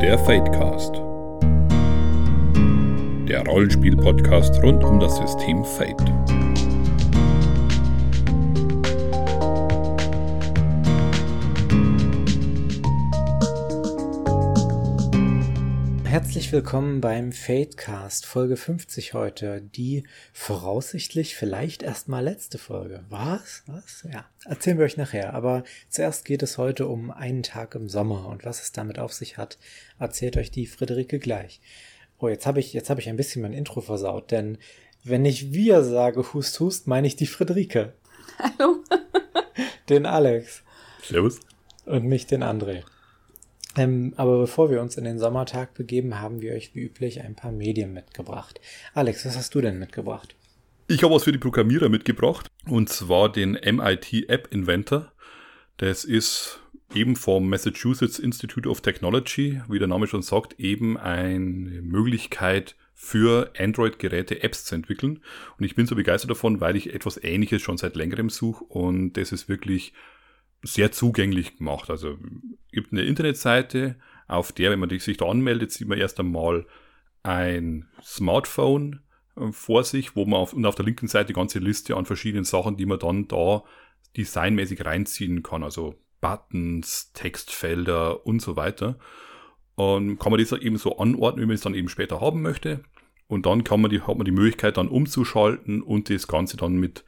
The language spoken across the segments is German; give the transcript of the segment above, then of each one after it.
Der Fadecast. Der Rollenspiel-Podcast rund um das System Fate. Herzlich willkommen beim Fadecast, Folge 50 heute. Die voraussichtlich vielleicht erstmal letzte Folge. Was? Was? Ja, erzählen wir euch nachher. Aber zuerst geht es heute um einen Tag im Sommer und was es damit auf sich hat, erzählt euch die Friederike gleich. Oh, jetzt habe ich, jetzt habe ich ein bisschen mein Intro versaut, denn wenn ich wir sage, hust, hust, meine ich die Friederike. Hallo. Den Alex. Servus. Und mich, den André. Ähm, aber bevor wir uns in den Sommertag begeben, haben wir euch wie üblich ein paar Medien mitgebracht. Alex, was hast du denn mitgebracht? Ich habe was für die Programmierer mitgebracht und zwar den MIT App Inventor. Das ist eben vom Massachusetts Institute of Technology, wie der Name schon sagt, eben eine Möglichkeit für Android-Geräte Apps zu entwickeln. Und ich bin so begeistert davon, weil ich etwas Ähnliches schon seit längerem suche und das ist wirklich sehr zugänglich gemacht. Also gibt eine Internetseite, auf der, wenn man sich da anmeldet, sieht man erst einmal ein Smartphone äh, vor sich, wo man auf, und auf der linken Seite die ganze Liste an verschiedenen Sachen, die man dann da designmäßig reinziehen kann. Also Buttons, Textfelder und so weiter. Und kann man das eben so anordnen, wie man es dann eben später haben möchte. Und dann kann man die, hat man die Möglichkeit dann umzuschalten und das Ganze dann mit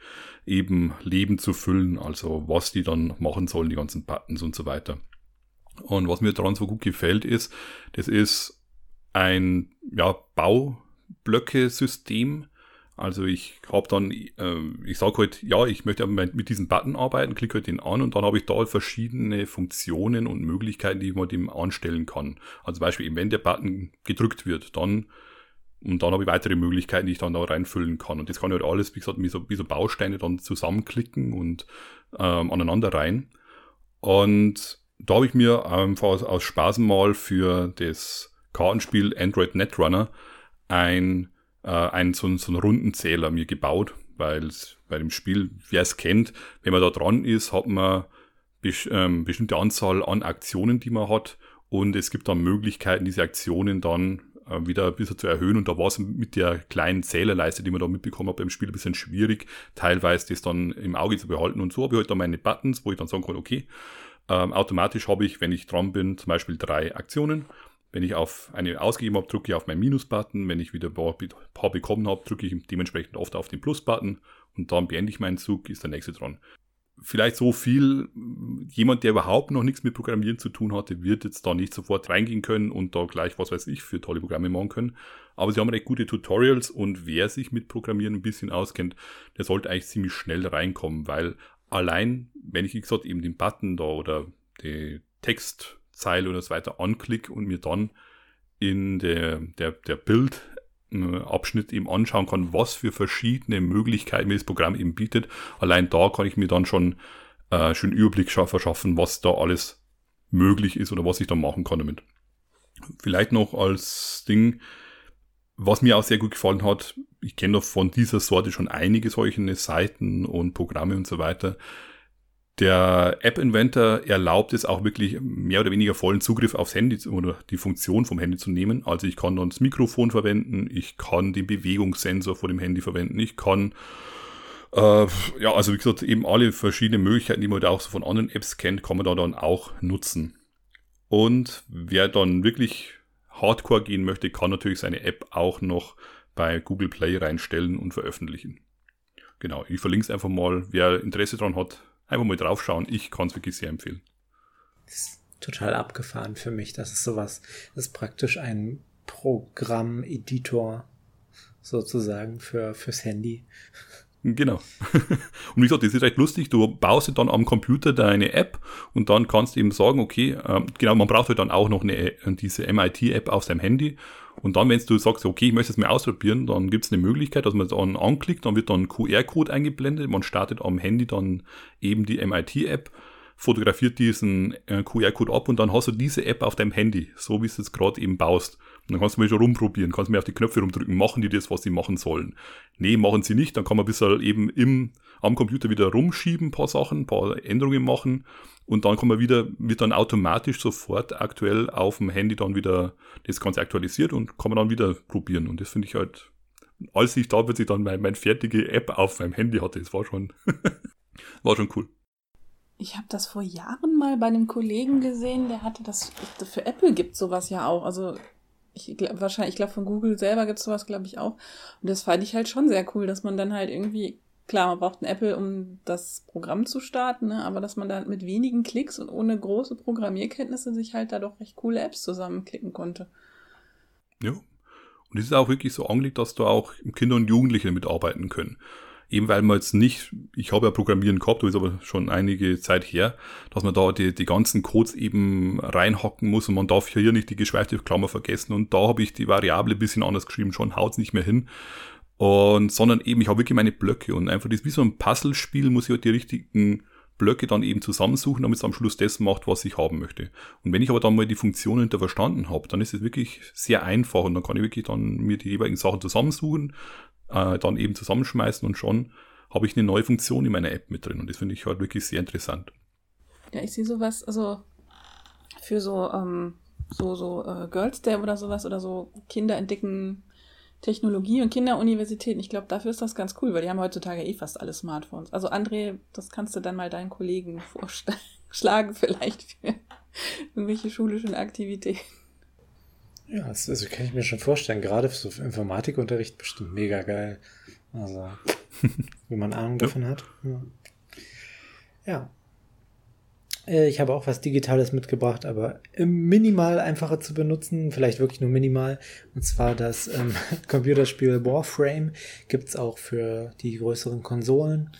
eben Leben zu füllen, also was die dann machen sollen, die ganzen Buttons und so weiter. Und was mir daran so gut gefällt ist, das ist ein ja, Baublöcke-System. Also ich habe dann, äh, ich sage halt, ja, ich möchte mit diesem Button arbeiten, klicke halt den an und dann habe ich da verschiedene Funktionen und Möglichkeiten, die man dem anstellen kann. Also zum Beispiel, wenn der Button gedrückt wird, dann und dann habe ich weitere Möglichkeiten, die ich dann da reinfüllen kann. Und das kann ich halt alles, wie gesagt, wie so, wie so Bausteine dann zusammenklicken und ähm, aneinander rein. Und da habe ich mir einfach aus, aus Spaß mal für das Kartenspiel Android Netrunner ein, äh, ein, so, so einen Rundenzähler mir gebaut, weil bei dem Spiel, wer es kennt, wenn man da dran ist, hat man ähm, bestimmte Anzahl an Aktionen, die man hat. Und es gibt dann Möglichkeiten, diese Aktionen dann wieder ein bisschen zu erhöhen. Und da war es mit der kleinen Zählerleiste, die man da mitbekommen hat beim Spiel, ein bisschen schwierig, teilweise das dann im Auge zu behalten. Und so habe ich halt dann meine Buttons, wo ich dann sagen kann, okay, ähm, automatisch habe ich, wenn ich dran bin, zum Beispiel drei Aktionen. Wenn ich auf eine ausgegeben habe, drücke ich auf meinen Minus-Button. Wenn ich wieder ein paar, paar bekommen habe, drücke ich dementsprechend oft auf den Plus-Button und dann beende ich meinen Zug, ist der nächste dran vielleicht so viel, jemand, der überhaupt noch nichts mit Programmieren zu tun hatte, wird jetzt da nicht sofort reingehen können und da gleich, was weiß ich, für tolle Programme machen können. Aber sie haben recht gute Tutorials und wer sich mit Programmieren ein bisschen auskennt, der sollte eigentlich ziemlich schnell reinkommen, weil allein, wenn ich, wie gesagt, eben den Button da oder die Textzeile oder so weiter anklicke und mir dann in der, der, der Bild Abschnitt eben anschauen kann, was für verschiedene Möglichkeiten mir das Programm eben bietet. Allein da kann ich mir dann schon äh, schön Überblick verschaffen, was da alles möglich ist oder was ich da machen kann damit. Vielleicht noch als Ding, was mir auch sehr gut gefallen hat, ich kenne doch von dieser Sorte schon einige solche Seiten und Programme und so weiter. Der App Inventor erlaubt es auch wirklich mehr oder weniger vollen Zugriff aufs Handy oder die Funktion vom Handy zu nehmen. Also ich kann dann das Mikrofon verwenden, ich kann den Bewegungssensor vor dem Handy verwenden, ich kann äh, ja, also wie gesagt, eben alle verschiedenen Möglichkeiten, die man da auch so von anderen Apps kennt, kann man da dann auch nutzen. Und wer dann wirklich Hardcore gehen möchte, kann natürlich seine App auch noch bei Google Play reinstellen und veröffentlichen. Genau, ich verlinke es einfach mal. Wer Interesse daran hat, Einfach mal draufschauen. Ich kann es wirklich sehr empfehlen. Das ist total abgefahren für mich. Das ist sowas. Das ist praktisch ein Programm-Editor sozusagen für, fürs Handy. Genau. Und wie gesagt, das ist recht lustig. Du baust dann am Computer deine App und dann kannst du eben sagen, okay, ähm, genau, man braucht halt dann auch noch eine, diese MIT-App auf seinem Handy. Und dann, wenn du sagst, okay, ich möchte es mir ausprobieren, dann gibt es eine Möglichkeit, dass man es dann anklickt, dann wird dann ein QR-Code eingeblendet, man startet am Handy dann eben die MIT-App fotografiert diesen äh, QR-Code ab und dann hast du diese App auf deinem Handy, so wie du es jetzt gerade eben baust. Dann kannst du mal schon rumprobieren, kannst mir auf die Knöpfe rumdrücken, machen die das, was sie machen sollen. Nee, machen sie nicht, dann kann man bis halt eben im, am Computer wieder rumschieben, ein paar Sachen, ein paar Änderungen machen und dann kann man wieder, wird dann automatisch sofort aktuell auf dem Handy dann wieder das Ganze aktualisiert und kann man dann wieder probieren. Und das finde ich halt, als ich da plötzlich dann meine, meine fertige App auf meinem Handy hatte, das war schon, war schon cool. Ich habe das vor Jahren mal bei einem Kollegen gesehen, der hatte das, für Apple gibt sowas ja auch. Also ich glaub, wahrscheinlich, ich glaube von Google selber gibt es sowas, glaube ich, auch. Und das fand ich halt schon sehr cool, dass man dann halt irgendwie, klar, man braucht ein Apple, um das Programm zu starten, ne? aber dass man da mit wenigen Klicks und ohne große Programmierkenntnisse sich halt da doch recht coole Apps zusammenklicken konnte. Ja. Und es ist auch wirklich so angelegt, dass da auch Kinder und Jugendliche mitarbeiten können eben weil man jetzt nicht, ich habe ja Programmieren gehabt, das ist aber schon einige Zeit her, dass man da die, die ganzen Codes eben reinhacken muss und man darf hier nicht die geschweifte Klammer vergessen und da habe ich die Variable bisschen anders geschrieben, schon haut es nicht mehr hin. Und, sondern eben, ich habe wirklich meine Blöcke und einfach das wie so ein Puzzlespiel, muss ich halt die richtigen Blöcke dann eben zusammensuchen, damit es am Schluss das macht, was ich haben möchte. Und wenn ich aber dann mal die Funktion hinter verstanden habe, dann ist es wirklich sehr einfach und dann kann ich wirklich dann mir die jeweiligen Sachen zusammensuchen, äh, dann eben zusammenschmeißen und schon habe ich eine neue Funktion in meiner App mit drin. Und das finde ich halt wirklich sehr interessant. Ja, ich sehe sowas, also für so, ähm, so, so äh, Girls Day oder sowas oder so Kinder entdecken Technologie und Kinderuniversitäten. Ich glaube, dafür ist das ganz cool, weil die haben heutzutage eh fast alle Smartphones. Also André, das kannst du dann mal deinen Kollegen vorschlagen, vielleicht für irgendwelche schulischen Aktivitäten. Ja, das, also kann ich mir schon vorstellen. Gerade für so Informatikunterricht bestimmt mega geil. Also, wenn man Ahnung davon hat. Ja. ja. Äh, ich habe auch was Digitales mitgebracht, aber minimal einfacher zu benutzen, vielleicht wirklich nur minimal. Und zwar das ähm, Computerspiel Warframe gibt es auch für die größeren Konsolen.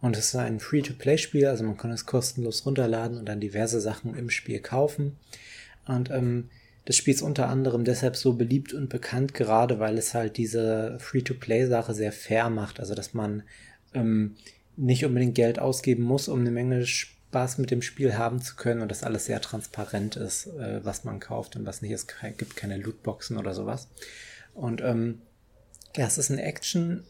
Und es ist ein Free-to-Play-Spiel, also man kann es kostenlos runterladen und dann diverse Sachen im Spiel kaufen. Und ähm, das Spiel ist unter anderem deshalb so beliebt und bekannt, gerade weil es halt diese Free-to-Play-Sache sehr fair macht. Also, dass man ähm, nicht unbedingt Geld ausgeben muss, um eine Menge Spaß mit dem Spiel haben zu können und dass alles sehr transparent ist, äh, was man kauft und was nicht. Es gibt keine Lootboxen oder sowas. Und ähm, ja, es ist ein Action-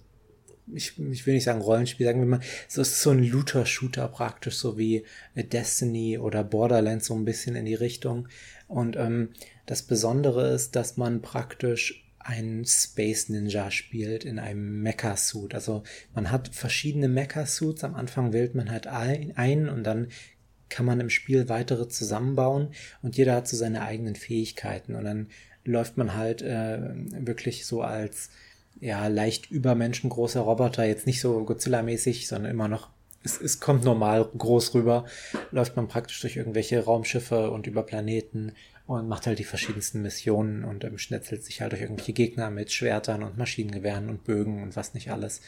ich, ich will nicht sagen Rollenspiel, sagen wir mal, so ist so ein Looter-Shooter praktisch, so wie Destiny oder Borderlands so ein bisschen in die Richtung. Und ähm, das Besondere ist, dass man praktisch einen Space Ninja spielt in einem Mecha-Suit. Also man hat verschiedene Mecha-Suits. Am Anfang wählt man halt ein und dann kann man im Spiel weitere zusammenbauen und jeder hat so seine eigenen Fähigkeiten und dann läuft man halt äh, wirklich so als ja leicht übermenschengroßer Roboter, jetzt nicht so Godzilla-mäßig, sondern immer noch es, es kommt normal groß rüber, läuft man praktisch durch irgendwelche Raumschiffe und über Planeten und macht halt die verschiedensten Missionen und ähm, schnetzelt sich halt durch irgendwelche Gegner mit Schwertern und Maschinengewehren und Bögen und was nicht alles.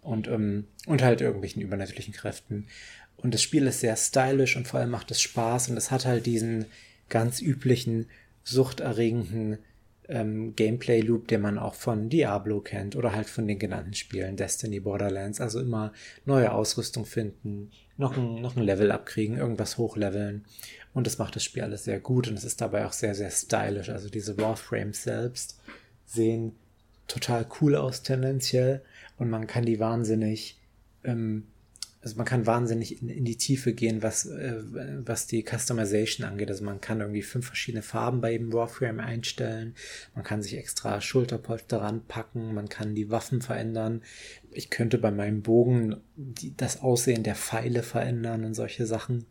Und, ähm, und halt irgendwelchen übernatürlichen Kräften. Und das Spiel ist sehr stylisch und vor allem macht es Spaß und es hat halt diesen ganz üblichen, suchterregenden ähm, Gameplay-Loop, den man auch von Diablo kennt oder halt von den genannten Spielen, Destiny, Borderlands. Also immer neue Ausrüstung finden, noch ein, noch ein Level abkriegen, irgendwas hochleveln. Und das macht das Spiel alles sehr gut und es ist dabei auch sehr, sehr stylisch. Also diese Warframes selbst sehen total cool aus tendenziell und man kann die wahnsinnig ähm, also man kann wahnsinnig in, in die Tiefe gehen, was, äh, was die Customization angeht. Also man kann irgendwie fünf verschiedene Farben bei jedem Warframe einstellen. Man kann sich extra Schulterpolster ranpacken. Man kann die Waffen verändern. Ich könnte bei meinem Bogen die, das Aussehen der Pfeile verändern und solche Sachen.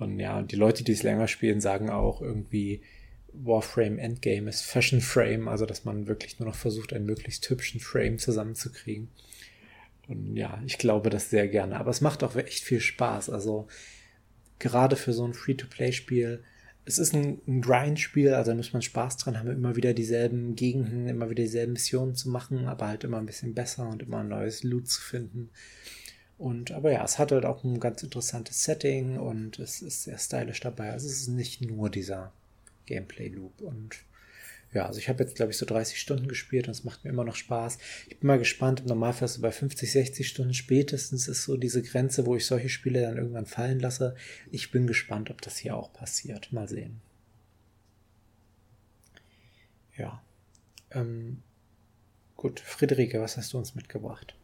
Und ja, die Leute, die es länger spielen, sagen auch irgendwie, Warframe Endgame ist Fashion Frame, also dass man wirklich nur noch versucht, einen möglichst hübschen Frame zusammenzukriegen. Und ja, ich glaube das sehr gerne. Aber es macht auch echt viel Spaß. Also gerade für so ein Free-to-Play-Spiel. Es ist ein, ein Grind-Spiel, also da muss man Spaß dran haben, immer wieder dieselben Gegenden, immer wieder dieselben Missionen zu machen, aber halt immer ein bisschen besser und immer ein neues Loot zu finden. Und aber ja, es hat halt auch ein ganz interessantes Setting und es ist sehr stylisch dabei. Also es ist nicht nur dieser Gameplay-Loop. Und ja, also ich habe jetzt, glaube ich, so 30 Stunden gespielt und es macht mir immer noch Spaß. Ich bin mal gespannt, im Normalfall so bei 50, 60 Stunden spätestens ist so diese Grenze, wo ich solche Spiele dann irgendwann fallen lasse. Ich bin gespannt, ob das hier auch passiert. Mal sehen. Ja. Ähm, gut, Friederike, was hast du uns mitgebracht?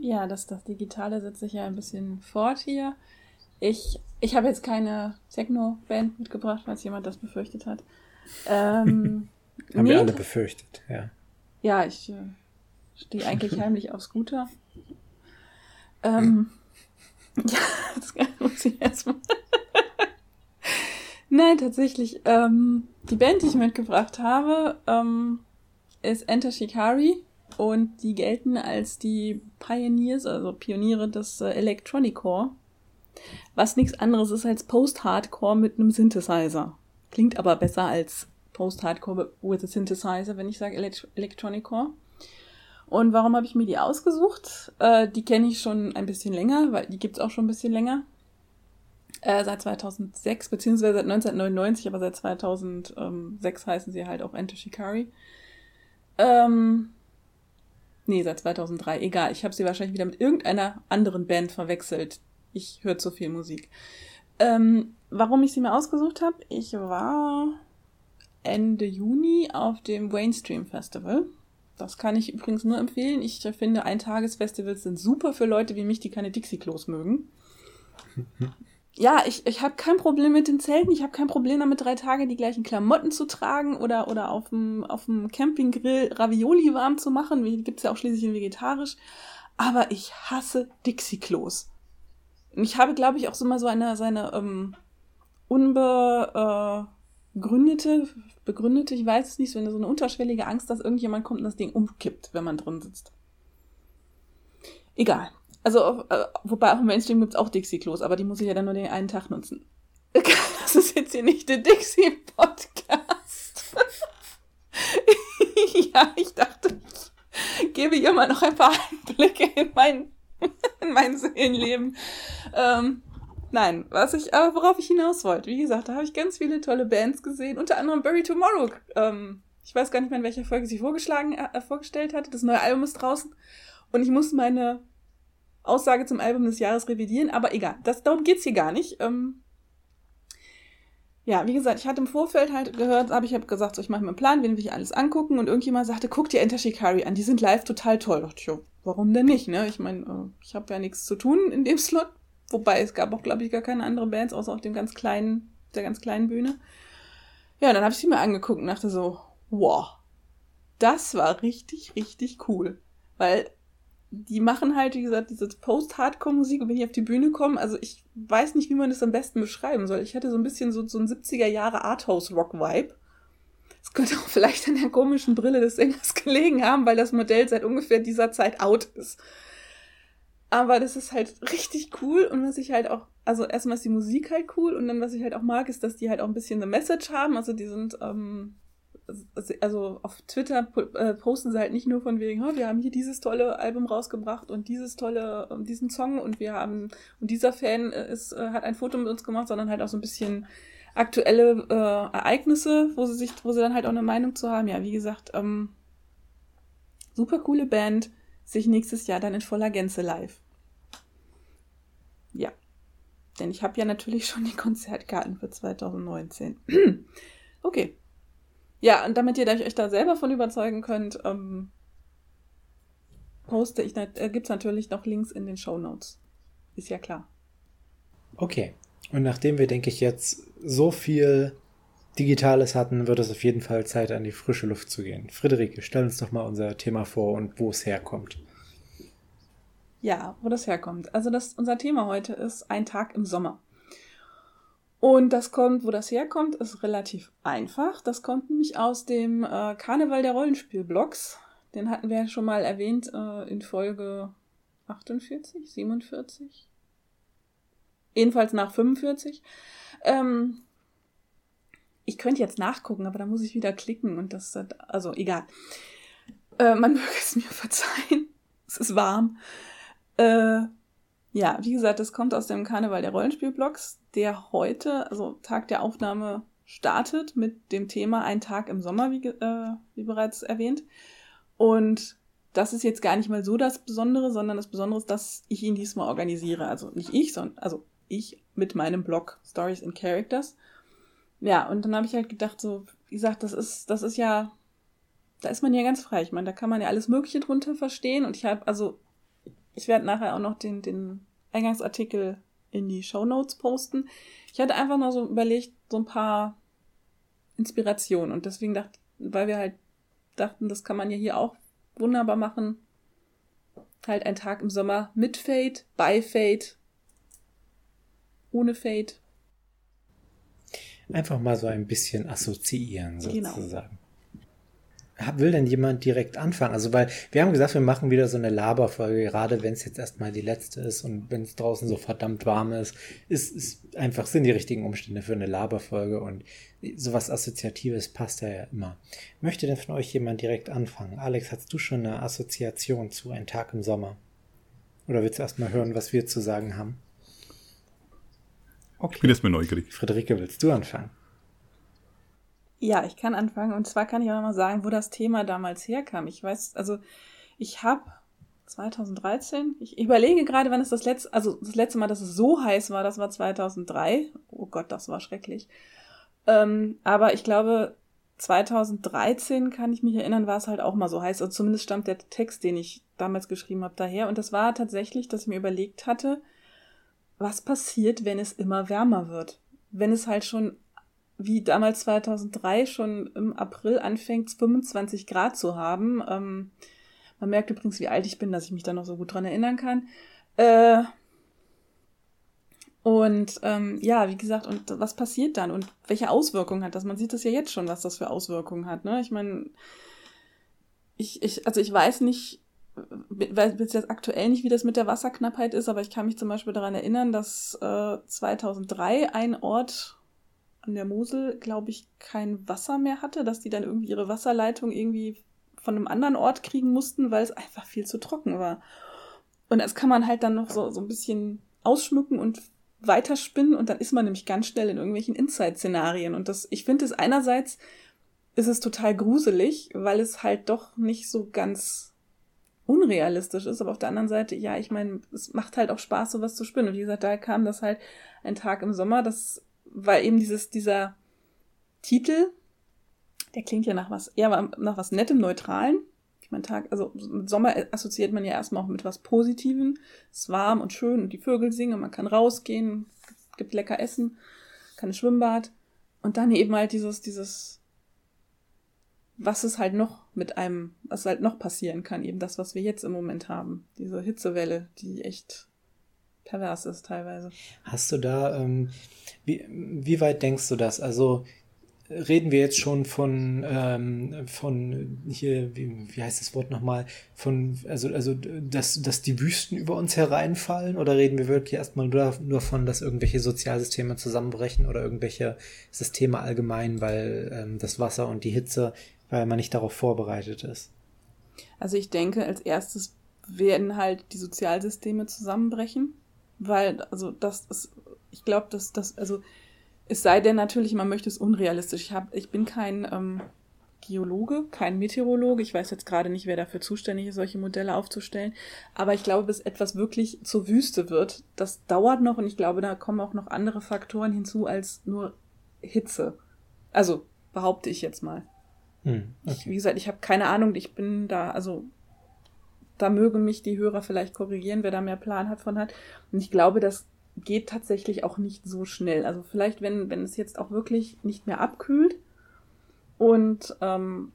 Ja, das, das Digitale setzt sich ja ein bisschen fort hier. Ich, ich habe jetzt keine Techno-Band mitgebracht, falls jemand das befürchtet hat. Ähm, Haben nee. wir alle befürchtet, ja. Ja, ich äh, stehe eigentlich heimlich auf Scooter. Ähm, ja, das muss ich erstmal. Nein, tatsächlich. Ähm, die Band, die ich mitgebracht habe, ähm, ist Enter Shikari und die gelten als die Pioneers, also Pioniere des äh, Electronicore, was nichts anderes ist als Post-Hardcore mit einem Synthesizer. Klingt aber besser als Post-Hardcore with a Synthesizer, wenn ich sage Elekt Electronicore. Und warum habe ich mir die ausgesucht? Äh, die kenne ich schon ein bisschen länger, weil die gibt es auch schon ein bisschen länger. Äh, seit 2006, beziehungsweise seit 1999, aber seit 2006 heißen sie halt auch Enter Shikari. Ähm, nee, seit 2003, egal. Ich habe sie wahrscheinlich wieder mit irgendeiner anderen Band verwechselt. Ich höre zu viel Musik. Ähm, warum ich sie mir ausgesucht habe? Ich war Ende Juni auf dem Mainstream Festival. Das kann ich übrigens nur empfehlen. Ich finde, Eintagesfestivals sind super für Leute wie mich, die keine Dixie-Klos mögen. ja, ich, ich habe kein Problem mit den Zelten. Ich habe kein Problem damit, drei Tage die gleichen Klamotten zu tragen oder, oder auf dem, auf Campinggrill Ravioli warm zu machen. Gibt es ja auch schließlich in vegetarisch. Aber ich hasse Dixie-Klos. Und ich habe, glaube ich, auch so mal so eine, seine ähm, unbe, äh, gründete, begründete, ich weiß es nicht, so eine, so eine unterschwellige Angst, dass irgendjemand kommt und das Ding umkippt, wenn man drin sitzt. Egal. Also, äh, wobei auch im Mainstream gibt es auch Dixie-Klos, aber die muss ich ja dann nur den einen Tag nutzen. Das ist jetzt hier nicht der Dixie-Podcast. ja, ich dachte, ich gebe ihr mal noch ein paar Einblicke in mein, in mein Seelenleben. Ähm, Nein, was ich, aber worauf ich hinaus wollte, wie gesagt, da habe ich ganz viele tolle Bands gesehen, unter anderem Bury Tomorrow. Ähm, ich weiß gar nicht mehr, in welcher Folge sie vorgeschlagen, äh, vorgestellt hatte. Das neue Album ist draußen. Und ich muss meine Aussage zum Album des Jahres revidieren, aber egal. Das, darum geht's hier gar nicht. Ähm, ja, wie gesagt, ich hatte im Vorfeld halt gehört, habe ich hab gesagt, so, ich mache mir einen Plan, wen will ich alles angucken und irgendjemand sagte, guck dir Enter Shikari an, die sind live total toll. Da dachte ich, ja, warum denn nicht, ne? Ich meine, äh, ich habe ja nichts zu tun in dem Slot, Wobei es gab auch, glaube ich, gar keine anderen Bands, außer auf dem ganz kleinen, der ganz kleinen Bühne. Ja, dann habe ich sie mir angeguckt und dachte so, wow, das war richtig, richtig cool. Weil die machen halt, wie gesagt, diese Post-Hardcore-Musik und wenn die auf die Bühne kommen, also ich weiß nicht, wie man das am besten beschreiben soll. Ich hatte so ein bisschen so, so ein 70er-Jahre Arthouse-Rock-Vibe. Es könnte auch vielleicht an der komischen Brille des Sängers gelegen haben, weil das Modell seit ungefähr dieser Zeit out ist. Aber das ist halt richtig cool und was ich halt auch, also erstmal ist die Musik halt cool und dann was ich halt auch mag, ist, dass die halt auch ein bisschen eine Message haben. Also die sind, ähm, also auf Twitter äh, posten sie halt nicht nur von wegen, wir haben hier dieses tolle Album rausgebracht und dieses tolle, ähm, diesen Song und wir haben, und dieser Fan ist, äh, hat ein Foto mit uns gemacht, sondern halt auch so ein bisschen aktuelle äh, Ereignisse, wo sie sich, wo sie dann halt auch eine Meinung zu haben. Ja, wie gesagt, ähm, super coole Band, sich nächstes Jahr dann in voller Gänze live. Ja. Denn ich habe ja natürlich schon die Konzertkarten für 2019. okay. Ja, und damit ihr euch da selber von überzeugen könnt, ähm, poste ich, äh, gibt es natürlich noch Links in den Show Notes. Ist ja klar. Okay. Und nachdem wir, denke ich, jetzt so viel Digitales hatten, wird es auf jeden Fall Zeit, an die frische Luft zu gehen. Friederike, stell uns doch mal unser Thema vor und wo es herkommt. Ja, wo das herkommt. Also das, unser Thema heute ist ein Tag im Sommer. Und das kommt, wo das herkommt, ist relativ einfach. Das kommt nämlich aus dem äh, Karneval der Rollenspielblocks. Den hatten wir ja schon mal erwähnt äh, in Folge 48, 47. Jedenfalls nach 45. Ähm, ich könnte jetzt nachgucken, aber da muss ich wieder klicken und das, also egal. Äh, man möge es mir verzeihen. Es ist warm. Äh, ja, wie gesagt, das kommt aus dem Karneval der Rollenspielblocks, der heute, also Tag der Aufnahme, startet mit dem Thema Ein Tag im Sommer, wie, äh, wie bereits erwähnt. Und das ist jetzt gar nicht mal so das Besondere, sondern das Besondere ist, dass ich ihn diesmal organisiere. Also nicht ich, sondern also ich mit meinem Blog Stories and Characters. Ja, und dann habe ich halt gedacht, so, wie gesagt, das ist, das ist ja, da ist man ja ganz frei. Ich meine, da kann man ja alles Mögliche drunter verstehen. Und ich habe, also, ich werde nachher auch noch den, den Eingangsartikel in die Show Notes posten. Ich hatte einfach noch so überlegt, so ein paar Inspirationen. Und deswegen dachte, weil wir halt dachten, das kann man ja hier auch wunderbar machen. Halt ein Tag im Sommer mit Fade, bei Fade, ohne Fade. Einfach mal so ein bisschen assoziieren, genau. sozusagen. Genau will denn jemand direkt anfangen? Also, weil wir haben gesagt, wir machen wieder so eine Laberfolge, gerade wenn es jetzt erstmal die letzte ist und wenn es draußen so verdammt warm ist, ist, ist einfach, sind die richtigen Umstände für eine Laberfolge und sowas Assoziatives passt ja, ja immer. Möchte denn von euch jemand direkt anfangen? Alex, hast du schon eine Assoziation zu Ein Tag im Sommer? Oder willst du erstmal hören, was wir zu sagen haben? Okay. Ich bin erstmal neugierig. Friederike, willst du anfangen? Ja, ich kann anfangen. Und zwar kann ich auch mal sagen, wo das Thema damals herkam. Ich weiß, also ich habe 2013, ich überlege gerade, wann es das letzte, also das letzte Mal, dass es so heiß war, das war 2003. Oh Gott, das war schrecklich. Ähm, aber ich glaube, 2013 kann ich mich erinnern, war es halt auch mal so heiß. Also zumindest stammt der Text, den ich damals geschrieben habe, daher. Und das war tatsächlich, dass ich mir überlegt hatte, was passiert, wenn es immer wärmer wird? Wenn es halt schon wie damals 2003 schon im April anfängt, 25 Grad zu haben. Ähm, man merkt übrigens, wie alt ich bin, dass ich mich da noch so gut dran erinnern kann. Äh, und ähm, ja, wie gesagt, und was passiert dann und welche Auswirkungen hat das? Man sieht das ja jetzt schon, was das für Auswirkungen hat. Ne? Ich meine, ich, ich, also ich weiß nicht, weiß jetzt aktuell nicht, wie das mit der Wasserknappheit ist, aber ich kann mich zum Beispiel daran erinnern, dass äh, 2003 ein Ort an der Mosel, glaube ich, kein Wasser mehr hatte, dass die dann irgendwie ihre Wasserleitung irgendwie von einem anderen Ort kriegen mussten, weil es einfach viel zu trocken war. Und das kann man halt dann noch so, so ein bisschen ausschmücken und weiterspinnen und dann ist man nämlich ganz schnell in irgendwelchen Inside-Szenarien. Und das, ich finde es einerseits ist es total gruselig, weil es halt doch nicht so ganz unrealistisch ist, aber auf der anderen Seite, ja, ich meine, es macht halt auch Spaß, sowas zu spinnen. Und wie gesagt, da kam das halt ein Tag im Sommer, das weil eben dieses, dieser Titel, der klingt ja nach was, eher nach was Nettem, Neutralen. Ich meine, Tag, also mit Sommer assoziiert man ja erstmal auch mit was Positivem. Es ist warm und schön und die Vögel singen, man kann rausgehen, gibt lecker Essen, kann ein Schwimmbad. Und dann eben halt dieses, dieses, was es halt noch mit einem, was halt noch passieren kann, eben das, was wir jetzt im Moment haben. Diese Hitzewelle, die echt pervers ist teilweise. Hast du da, ähm, wie, wie weit denkst du das? Also reden wir jetzt schon von, ähm, von hier, wie, wie heißt das Wort nochmal, von, also, also dass, dass die Wüsten über uns hereinfallen oder reden wir wirklich erstmal nur, nur von, dass irgendwelche Sozialsysteme zusammenbrechen oder irgendwelche Systeme allgemein, weil ähm, das Wasser und die Hitze, weil man nicht darauf vorbereitet ist? Also ich denke, als erstes werden halt die Sozialsysteme zusammenbrechen weil, also das ist, ich glaube, dass das, also es sei denn natürlich, man möchte es unrealistisch. Ich, hab, ich bin kein ähm, Geologe, kein Meteorologe. Ich weiß jetzt gerade nicht, wer dafür zuständig ist, solche Modelle aufzustellen. Aber ich glaube, bis etwas wirklich zur Wüste wird, das dauert noch und ich glaube, da kommen auch noch andere Faktoren hinzu als nur Hitze. Also behaupte ich jetzt mal. Hm, okay. ich, wie gesagt, ich habe keine Ahnung. Ich bin da, also da mögen mich die Hörer vielleicht korrigieren, wer da mehr Plan hat von hat. Und ich glaube, das geht tatsächlich auch nicht so schnell. Also vielleicht, wenn, wenn es jetzt auch wirklich nicht mehr abkühlt und ähm,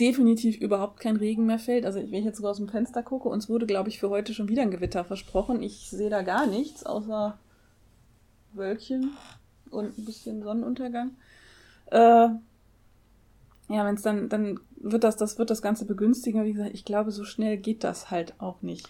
definitiv überhaupt kein Regen mehr fällt. Also wenn ich jetzt sogar aus dem Fenster gucke, uns wurde, glaube ich, für heute schon wieder ein Gewitter versprochen. Ich sehe da gar nichts, außer Wölkchen und ein bisschen Sonnenuntergang. Äh, ja, wenn es dann, dann wird das, das wird das Ganze begünstigen. Wie gesagt, ich glaube, so schnell geht das halt auch nicht.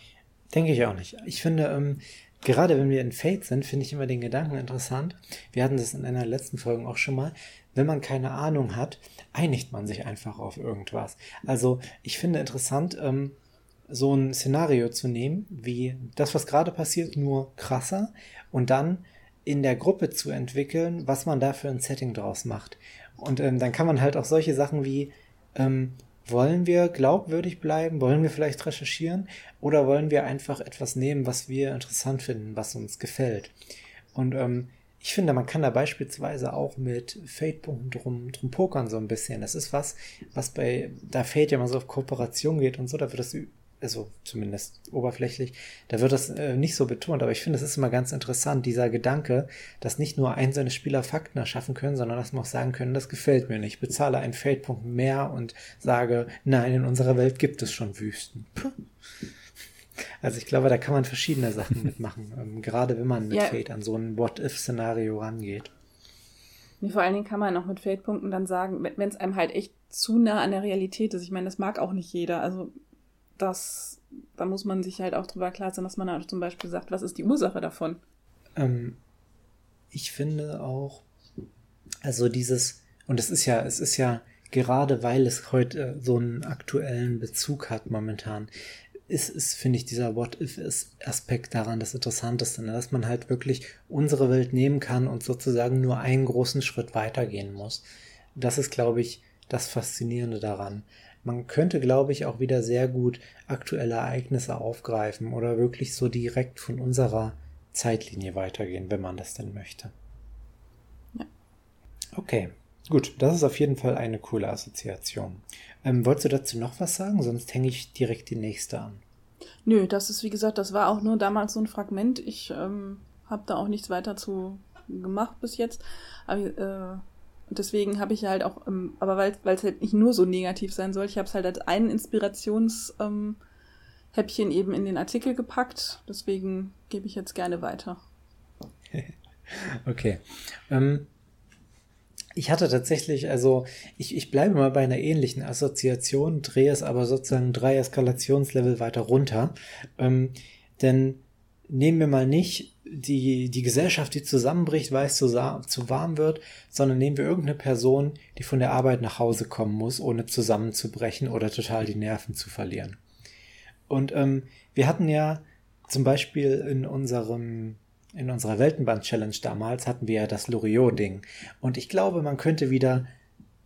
Denke ich auch nicht. Ich finde, ähm, gerade wenn wir in Fate sind, finde ich immer den Gedanken interessant. Wir hatten das in einer letzten Folge auch schon mal. Wenn man keine Ahnung hat, einigt man sich einfach auf irgendwas. Also ich finde interessant, ähm, so ein Szenario zu nehmen, wie das, was gerade passiert, nur krasser und dann in der Gruppe zu entwickeln, was man da für ein Setting draus macht. Und ähm, dann kann man halt auch solche Sachen wie, ähm, wollen wir glaubwürdig bleiben? Wollen wir vielleicht recherchieren? Oder wollen wir einfach etwas nehmen, was wir interessant finden, was uns gefällt? Und ähm, ich finde, man kann da beispielsweise auch mit Fate-Punkten drum, drum pokern so ein bisschen. Das ist was, was bei, da Fate ja mal so auf Kooperation geht und so, da wird das also zumindest oberflächlich, da wird das äh, nicht so betont, aber ich finde, es ist immer ganz interessant, dieser Gedanke, dass nicht nur einzelne Spieler Fakten erschaffen können, sondern dass man auch sagen können, das gefällt mir nicht. Ich bezahle einen Feldpunkt mehr und sage, nein, in unserer Welt gibt es schon Wüsten. Puh. Also ich glaube, da kann man verschiedene Sachen mitmachen, ähm, gerade wenn man mit ja. Fate an so ein What-If-Szenario rangeht. Nee, vor allen Dingen kann man auch mit Fate-Punkten dann sagen, wenn es einem halt echt zu nah an der Realität ist. Ich meine, das mag auch nicht jeder. Also das, da muss man sich halt auch drüber klar sein, dass man halt zum Beispiel sagt, was ist die Ursache davon? Ähm, ich finde auch, also dieses, und es ist ja, es ist ja gerade weil es heute so einen aktuellen Bezug hat momentan, ist, ist finde ich, dieser What-If-Aspekt daran das Interessanteste, ne? dass man halt wirklich unsere Welt nehmen kann und sozusagen nur einen großen Schritt weitergehen muss. Das ist, glaube ich, das Faszinierende daran man könnte, glaube ich, auch wieder sehr gut aktuelle Ereignisse aufgreifen oder wirklich so direkt von unserer Zeitlinie weitergehen, wenn man das denn möchte. Ja. Okay, gut, das ist auf jeden Fall eine coole Assoziation. Ähm, wolltest du dazu noch was sagen? Sonst hänge ich direkt die nächste an. Nö, das ist wie gesagt, das war auch nur damals so ein Fragment. Ich ähm, habe da auch nichts weiter zu gemacht bis jetzt. Aber äh, und deswegen habe ich halt auch, ähm, aber weil es halt nicht nur so negativ sein soll, ich habe es halt als ein Inspirationshäppchen ähm, eben in den Artikel gepackt. Deswegen gebe ich jetzt gerne weiter. okay. Ähm, ich hatte tatsächlich, also ich, ich bleibe mal bei einer ähnlichen Assoziation, drehe es aber sozusagen drei Eskalationslevel weiter runter. Ähm, denn nehmen wir mal nicht die, die Gesellschaft, die zusammenbricht, weil es zu, zu warm wird, sondern nehmen wir irgendeine Person, die von der Arbeit nach Hause kommen muss, ohne zusammenzubrechen oder total die Nerven zu verlieren. Und ähm, wir hatten ja zum Beispiel in unserem in unserer Weltenband-Challenge damals hatten wir ja das Loriot-Ding. Und ich glaube, man könnte wieder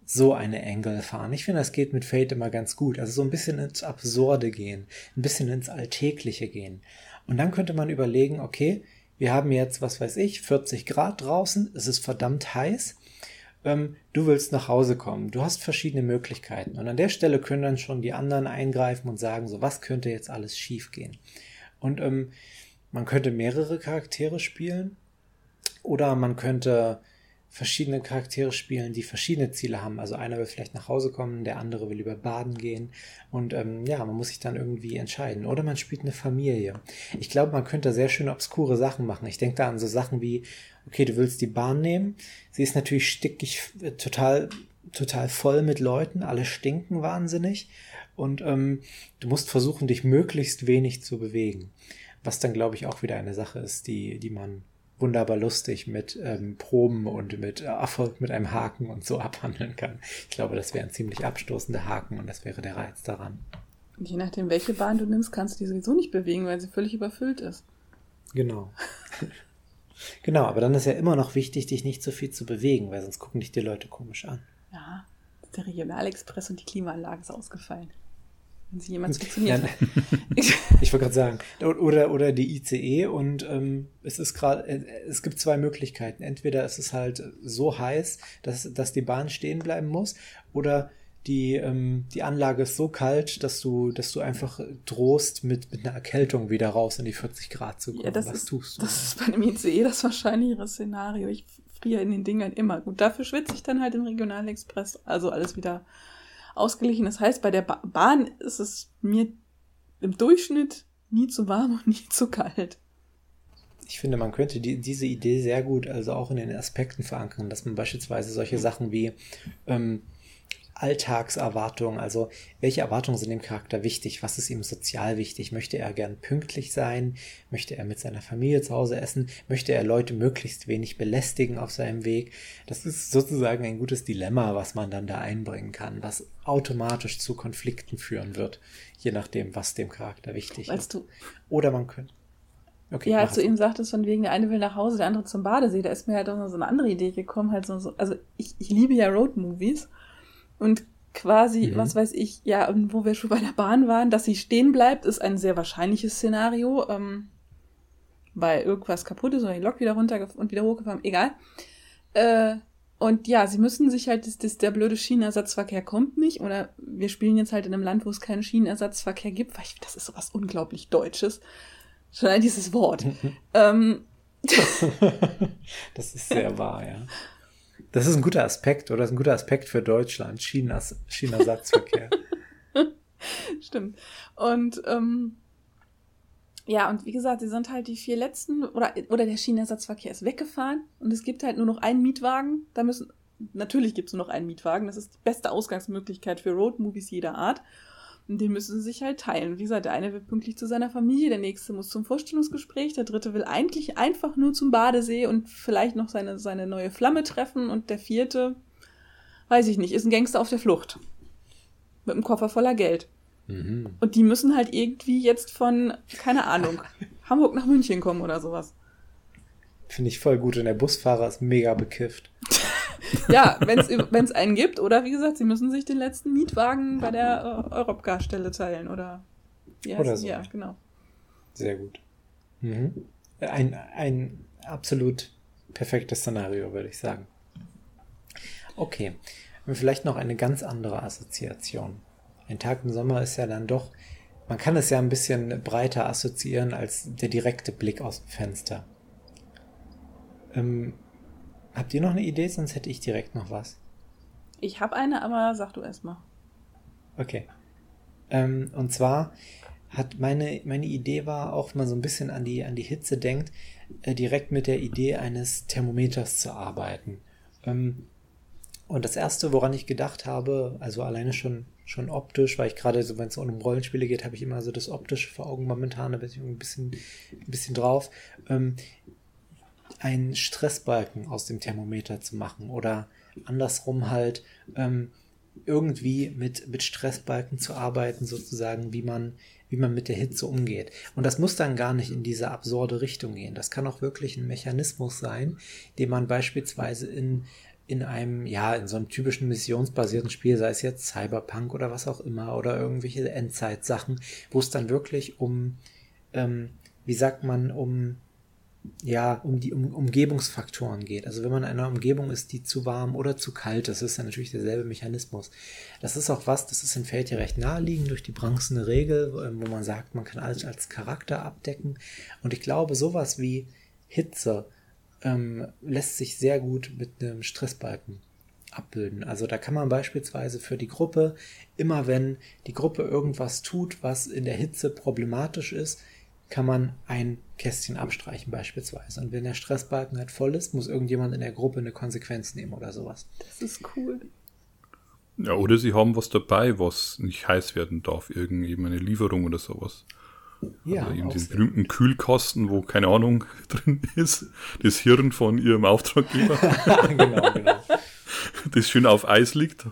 so eine Engel fahren. Ich finde, das geht mit Fate immer ganz gut. Also so ein bisschen ins Absurde gehen, ein bisschen ins Alltägliche gehen. Und dann könnte man überlegen, okay, wir haben jetzt, was weiß ich, 40 Grad draußen, es ist verdammt heiß. Ähm, du willst nach Hause kommen. Du hast verschiedene Möglichkeiten. Und an der Stelle können dann schon die anderen eingreifen und sagen, so, was könnte jetzt alles schiefgehen? Und ähm, man könnte mehrere Charaktere spielen. Oder man könnte verschiedene Charaktere spielen, die verschiedene Ziele haben. Also einer will vielleicht nach Hause kommen, der andere will lieber baden gehen. Und ähm, ja, man muss sich dann irgendwie entscheiden. Oder man spielt eine Familie. Ich glaube, man könnte sehr schön obskure Sachen machen. Ich denke da an so Sachen wie, okay, du willst die Bahn nehmen. Sie ist natürlich stickig, äh, total, total voll mit Leuten. Alle stinken wahnsinnig. Und ähm, du musst versuchen, dich möglichst wenig zu bewegen. Was dann, glaube ich, auch wieder eine Sache ist, die, die man wunderbar lustig mit ähm, Proben und mit Erfolg mit einem Haken und so abhandeln kann. Ich glaube, das wären ziemlich abstoßende Haken und das wäre der Reiz daran. Je nachdem, welche Bahn du nimmst, kannst du die sowieso nicht bewegen, weil sie völlig überfüllt ist. Genau. genau, aber dann ist ja immer noch wichtig, dich nicht so viel zu bewegen, weil sonst gucken dich die Leute komisch an. Ja, der Regionalexpress und die Klimaanlage ist ausgefallen wenn sie jemals funktioniert. ich wollte gerade sagen, oder, oder die ICE und ähm, es ist gerade, äh, es gibt zwei Möglichkeiten. Entweder ist es halt so heiß, dass, dass die Bahn stehen bleiben muss, oder die, ähm, die Anlage ist so kalt, dass du, dass du einfach drohst, mit, mit einer Erkältung wieder raus in die 40 Grad zu kommen. Ja, das Was ist, tust du? Das ist bei einem ICE das wahrscheinlichere Szenario. Ich friere in den Dingern immer. Gut, dafür schwitze ich dann halt im Regionalexpress. Also alles wieder ausgeglichen. Das heißt, bei der ba Bahn ist es mir im Durchschnitt nie zu warm und nie zu kalt. Ich finde, man könnte die, diese Idee sehr gut also auch in den Aspekten verankern, dass man beispielsweise solche Sachen wie ähm, Alltagserwartungen, also welche Erwartungen sind dem Charakter wichtig, was ist ihm sozial wichtig, möchte er gern pünktlich sein, möchte er mit seiner Familie zu Hause essen, möchte er Leute möglichst wenig belästigen auf seinem Weg. Das ist sozusagen ein gutes Dilemma, was man dann da einbringen kann, was automatisch zu Konflikten führen wird, je nachdem, was dem Charakter wichtig weißt ist. Du, Oder man könnte. Okay, ja, als du eben sagtest, von wegen der eine will nach Hause, der andere zum Badesee, da ist mir halt auch noch so eine andere Idee gekommen. Halt so, so also ich, ich liebe ja Roadmovies und quasi, mhm. was weiß ich, ja, wo wir schon bei der Bahn waren, dass sie stehen bleibt, ist ein sehr wahrscheinliches Szenario, ähm, weil irgendwas kaputt ist oder die Lok wieder runter und wieder hochgefahren, egal. Äh, und ja, sie müssen sich halt, das, das, der blöde Schienenersatzverkehr kommt nicht. Oder wir spielen jetzt halt in einem Land, wo es keinen Schienenersatzverkehr gibt, weil ich, das ist sowas unglaublich Deutsches. Schon ein dieses Wort. ähm. das ist sehr wahr, ja. Das ist ein guter Aspekt, oder? Das ist ein guter Aspekt für Deutschland. Schienenersatzverkehr. Schienenersatzverkehr. Stimmt. Und ähm, ja, und wie gesagt, sie sind halt die vier letzten, oder, oder der Schienenersatzverkehr ist weggefahren und es gibt halt nur noch einen Mietwagen. Da müssen, natürlich gibt es nur noch einen Mietwagen. Das ist die beste Ausgangsmöglichkeit für Roadmovies jeder Art. Und den müssen sie sich halt teilen. Wie gesagt, der eine will pünktlich zu seiner Familie, der nächste muss zum Vorstellungsgespräch, der dritte will eigentlich einfach nur zum Badesee und vielleicht noch seine, seine neue Flamme treffen und der vierte, weiß ich nicht, ist ein Gangster auf der Flucht. Mit einem Koffer voller Geld. Mhm. Und die müssen halt irgendwie jetzt von, keine Ahnung, Hamburg nach München kommen oder sowas. Finde ich voll gut. Und der Busfahrer ist mega bekifft. ja, wenn es einen gibt. Oder wie gesagt, sie müssen sich den letzten Mietwagen bei der äh, Europcar-Stelle teilen. Oder, oder so. Ja, genau. Sehr gut. Mhm. Ein, ein absolut perfektes Szenario, würde ich sagen. Okay. Vielleicht noch eine ganz andere Assoziation. Ein Tag im Sommer ist ja dann doch, man kann es ja ein bisschen breiter assoziieren als der direkte Blick aus dem Fenster. Ähm, habt ihr noch eine Idee? Sonst hätte ich direkt noch was. Ich habe eine, aber sag du erst mal. Okay. Ähm, und zwar hat meine, meine Idee war auch, wenn man so ein bisschen an die, an die Hitze denkt, äh, direkt mit der Idee eines Thermometers zu arbeiten. Ähm, und das erste, woran ich gedacht habe, also alleine schon schon optisch, weil ich gerade so, wenn es um Rollenspiele geht, habe ich immer so das Optische vor Augen momentan, da bin ich ein bisschen, ein bisschen drauf, ähm, einen Stressbalken aus dem Thermometer zu machen oder andersrum halt ähm, irgendwie mit, mit Stressbalken zu arbeiten, sozusagen, wie man, wie man mit der Hitze umgeht. Und das muss dann gar nicht in diese absurde Richtung gehen. Das kann auch wirklich ein Mechanismus sein, den man beispielsweise in in einem, ja, in so einem typischen missionsbasierten Spiel, sei es jetzt Cyberpunk oder was auch immer, oder irgendwelche Endzeitsachen, wo es dann wirklich um, ähm, wie sagt man, um, ja, um die um, Umgebungsfaktoren geht. Also wenn man in einer Umgebung ist, die zu warm oder zu kalt ist, ist dann natürlich derselbe Mechanismus. Das ist auch was, das ist in Feld ja recht naheliegend durch die bronzene Regel, wo man sagt, man kann alles als Charakter abdecken. Und ich glaube, sowas wie Hitze, ähm, lässt sich sehr gut mit einem Stressbalken abbilden. Also da kann man beispielsweise für die Gruppe, immer wenn die Gruppe irgendwas tut, was in der Hitze problematisch ist, kann man ein Kästchen abstreichen beispielsweise. Und wenn der Stressbalken halt voll ist, muss irgendjemand in der Gruppe eine Konsequenz nehmen oder sowas. Das ist cool. Ja, oder sie haben was dabei, was nicht heiß werden darf, irgendeine Lieferung oder sowas. Ja, also eben diesen berühmten Kühlkosten, wo keine Ahnung drin ist. Das Hirn von ihrem Auftraggeber. genau, genau. Das schön auf Eis liegt.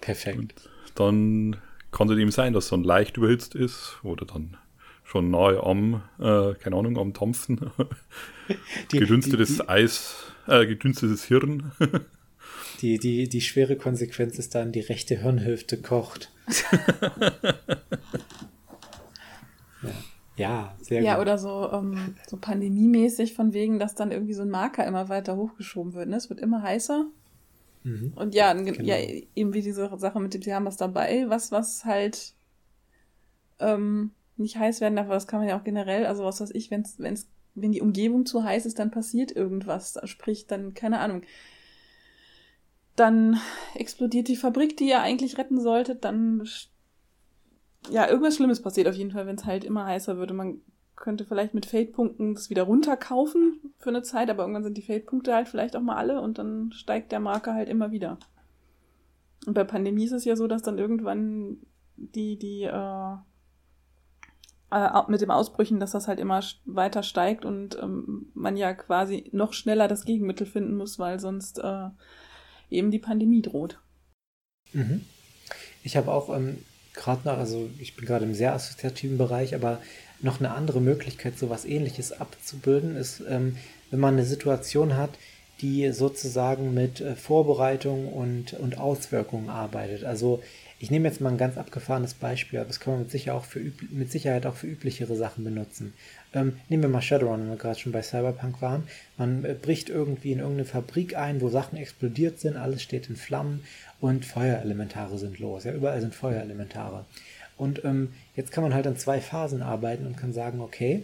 Perfekt. Und dann kann es eben sein, dass es dann leicht überhitzt ist oder dann schon nahe am, äh, keine Ahnung, am Dampfen. Die, gedünstetes die, die, Eis, äh, gedünstetes Hirn. die, die, die schwere Konsequenz ist dann, die rechte Hirnhälfte kocht. Ja, sehr ja, gut. Ja, oder so, ähm, so pandemiemäßig von wegen, dass dann irgendwie so ein Marker immer weiter hochgeschoben wird. Ne? Es wird immer heißer. Mhm. Und ja, genau. ja, eben wie diese Sache mit dem, sie haben was dabei, was, was halt ähm, nicht heiß werden darf, aber das kann man ja auch generell, also was weiß ich, wenn's, wenn's, wenn die Umgebung zu heiß ist, dann passiert irgendwas. Sprich, dann, keine Ahnung. Dann explodiert die Fabrik, die ihr eigentlich retten solltet, dann ja, irgendwas Schlimmes passiert auf jeden Fall, wenn es halt immer heißer. Und man könnte vielleicht mit Fade-Punkten das wieder runterkaufen für eine Zeit, aber irgendwann sind die Fade-Punkte halt vielleicht auch mal alle und dann steigt der Marker halt immer wieder. Und bei Pandemie ist es ja so, dass dann irgendwann die, die, äh, äh, mit dem Ausbrüchen, dass das halt immer weiter steigt und ähm, man ja quasi noch schneller das Gegenmittel finden muss, weil sonst äh, eben die Pandemie droht. Mhm. Ich habe auch ähm, gerade noch, also ich bin gerade im sehr assoziativen Bereich, aber noch eine andere Möglichkeit, sowas ähnliches abzubilden, ist, ähm, wenn man eine Situation hat, die sozusagen mit äh, Vorbereitung und, und Auswirkungen arbeitet. Also ich nehme jetzt mal ein ganz abgefahrenes Beispiel, aber das kann man mit, sicher auch für mit Sicherheit auch für üblichere Sachen benutzen. Ähm, nehmen wir mal Shadowrun, wenn wir gerade schon bei Cyberpunk waren. Man äh, bricht irgendwie in irgendeine Fabrik ein, wo Sachen explodiert sind, alles steht in Flammen und Feuerelementare sind los. Ja, überall sind Feuerelementare. Und ähm, jetzt kann man halt an zwei Phasen arbeiten und kann sagen, okay,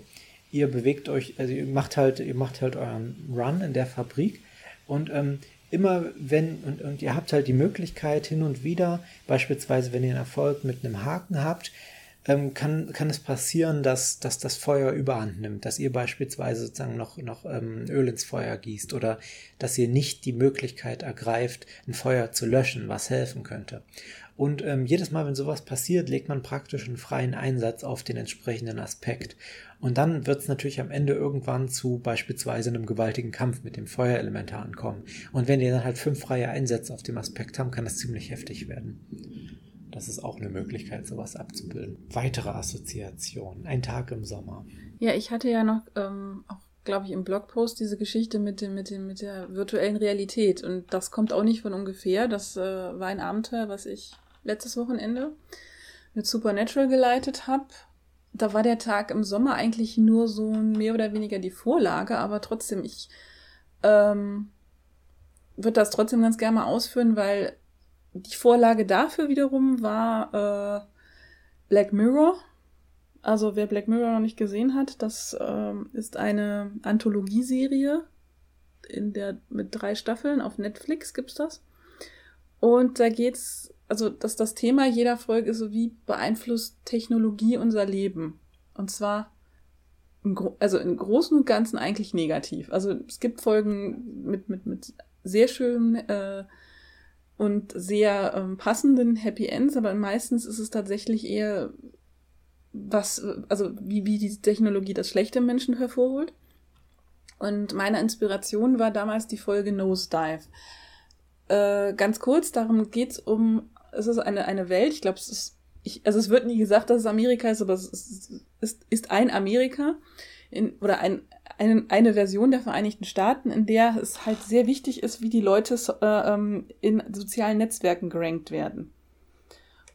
ihr bewegt euch, also ihr macht halt, ihr macht halt euren Run in der Fabrik und ähm, immer wenn, und, und ihr habt halt die Möglichkeit hin und wieder, beispielsweise wenn ihr einen Erfolg mit einem Haken habt, ähm, kann, kann es passieren, dass, dass das Feuer überhand nimmt, dass ihr beispielsweise sozusagen noch, noch ähm, Öl ins Feuer gießt oder dass ihr nicht die Möglichkeit ergreift, ein Feuer zu löschen, was helfen könnte. Und ähm, jedes Mal, wenn sowas passiert, legt man praktisch einen freien Einsatz auf den entsprechenden Aspekt. Und dann wird es natürlich am Ende irgendwann zu beispielsweise einem gewaltigen Kampf mit dem Feuerelementaren kommen. Und wenn ihr dann halt fünf freie Einsätze auf dem Aspekt haben, kann das ziemlich heftig werden. Das ist auch eine Möglichkeit, sowas abzubilden. Weitere Assoziationen. Ein Tag im Sommer. Ja, ich hatte ja noch ähm, auch, glaube ich, im Blogpost diese Geschichte mit, dem, mit, dem, mit der virtuellen Realität. Und das kommt auch nicht von ungefähr. Das äh, war ein Abenteuer, was ich letztes Wochenende mit Supernatural geleitet habe. Da war der Tag im Sommer eigentlich nur so mehr oder weniger die Vorlage, aber trotzdem, ich ähm, würde das trotzdem ganz gerne mal ausführen, weil die Vorlage dafür wiederum war äh, Black Mirror. Also wer Black Mirror noch nicht gesehen hat, das ähm, ist eine Anthologieserie in der mit drei Staffeln auf Netflix gibt's das. Und da geht's, also dass das Thema jeder Folge ist so wie beeinflusst Technologie unser Leben. Und zwar im, also im Großen und Ganzen eigentlich negativ. Also es gibt Folgen mit mit mit sehr schönen äh, und sehr ähm, passenden Happy Ends, aber meistens ist es tatsächlich eher was, also wie, wie die Technologie das schlechte Menschen hervorholt. Und meine Inspiration war damals die Folge Nosedive. Äh, ganz kurz, darum geht's um, es ist eine, eine Welt, ich glaube, es ist, ich, also es wird nie gesagt, dass es Amerika ist, aber es ist, ist, ein Amerika in, oder ein, eine, eine Version der Vereinigten Staaten, in der es halt sehr wichtig ist, wie die Leute äh, ähm, in sozialen Netzwerken gerankt werden.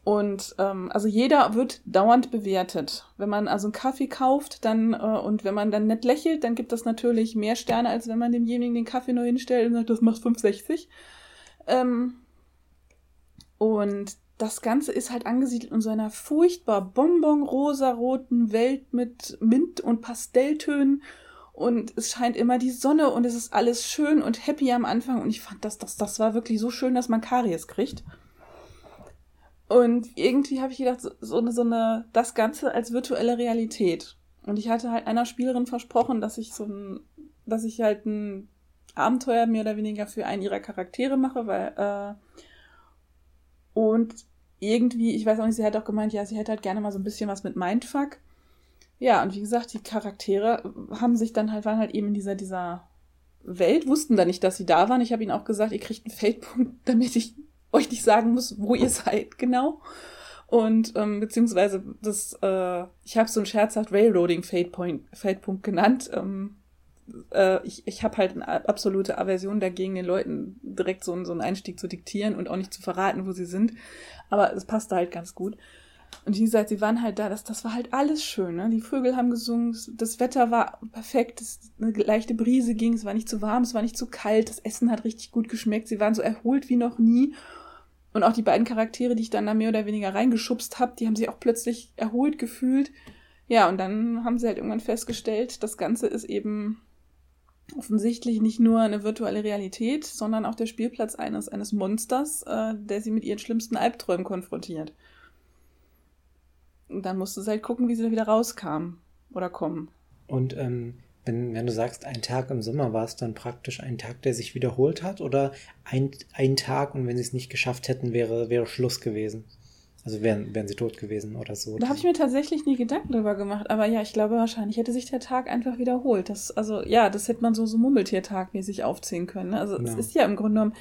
Und ähm, also jeder wird dauernd bewertet. Wenn man also einen Kaffee kauft, dann äh, und wenn man dann nett lächelt, dann gibt das natürlich mehr Sterne, als wenn man demjenigen den Kaffee nur hinstellt und sagt, das macht 5,60. Ähm, und das Ganze ist halt angesiedelt in so einer furchtbar bonbon-rosa-roten Welt mit Mint- und Pastelltönen und es scheint immer die Sonne und es ist alles schön und happy am Anfang und ich fand das, das, das war wirklich so schön, dass man Karies kriegt. Und irgendwie habe ich gedacht, so, so, eine, so eine, das Ganze als virtuelle Realität. Und ich hatte halt einer Spielerin versprochen, dass ich so ein, dass ich halt ein Abenteuer mehr oder weniger für einen ihrer Charaktere mache, weil, äh, und irgendwie, ich weiß auch nicht, sie hat auch gemeint, ja, sie hätte halt gerne mal so ein bisschen was mit Mindfuck. Ja, und wie gesagt, die Charaktere haben sich dann halt, waren halt eben in dieser, dieser Welt, wussten da nicht, dass sie da waren. Ich habe ihnen auch gesagt, ihr kriegt einen Feldpunkt, damit ich euch nicht sagen muss, wo ihr seid, genau. Und ähm, beziehungsweise das, äh, ich habe so einen scherzhaft Railroading Feldpunkt genannt. Ähm, äh, ich ich habe halt eine absolute Aversion dagegen, den Leuten direkt so, so einen Einstieg zu diktieren und auch nicht zu verraten, wo sie sind. Aber es passte halt ganz gut. Und wie gesagt, sie waren halt da, das, das war halt alles schön. Ne? Die Vögel haben gesungen, das Wetter war perfekt, es, eine leichte Brise ging, es war nicht zu warm, es war nicht zu kalt, das Essen hat richtig gut geschmeckt, sie waren so erholt wie noch nie. Und auch die beiden Charaktere, die ich dann da mehr oder weniger reingeschubst habe, die haben sich auch plötzlich erholt gefühlt. Ja, und dann haben sie halt irgendwann festgestellt, das Ganze ist eben offensichtlich nicht nur eine virtuelle Realität, sondern auch der Spielplatz eines, eines Monsters, äh, der sie mit ihren schlimmsten Albträumen konfrontiert. Und dann musste sie halt gucken, wie sie da wieder rauskam oder kommen. Und ähm, wenn, wenn du sagst, ein Tag im Sommer, war es dann praktisch ein Tag, der sich wiederholt hat? Oder ein, ein Tag und wenn sie es nicht geschafft hätten, wäre, wäre Schluss gewesen? Also wären, wären sie tot gewesen oder so. Da habe ich mir tatsächlich nie Gedanken drüber gemacht. Aber ja, ich glaube, wahrscheinlich hätte sich der Tag einfach wiederholt. Das, also ja, das hätte man so, so Mummeltiertag-mäßig aufziehen können. Ne? Also ja. es ist ja im Grunde genommen,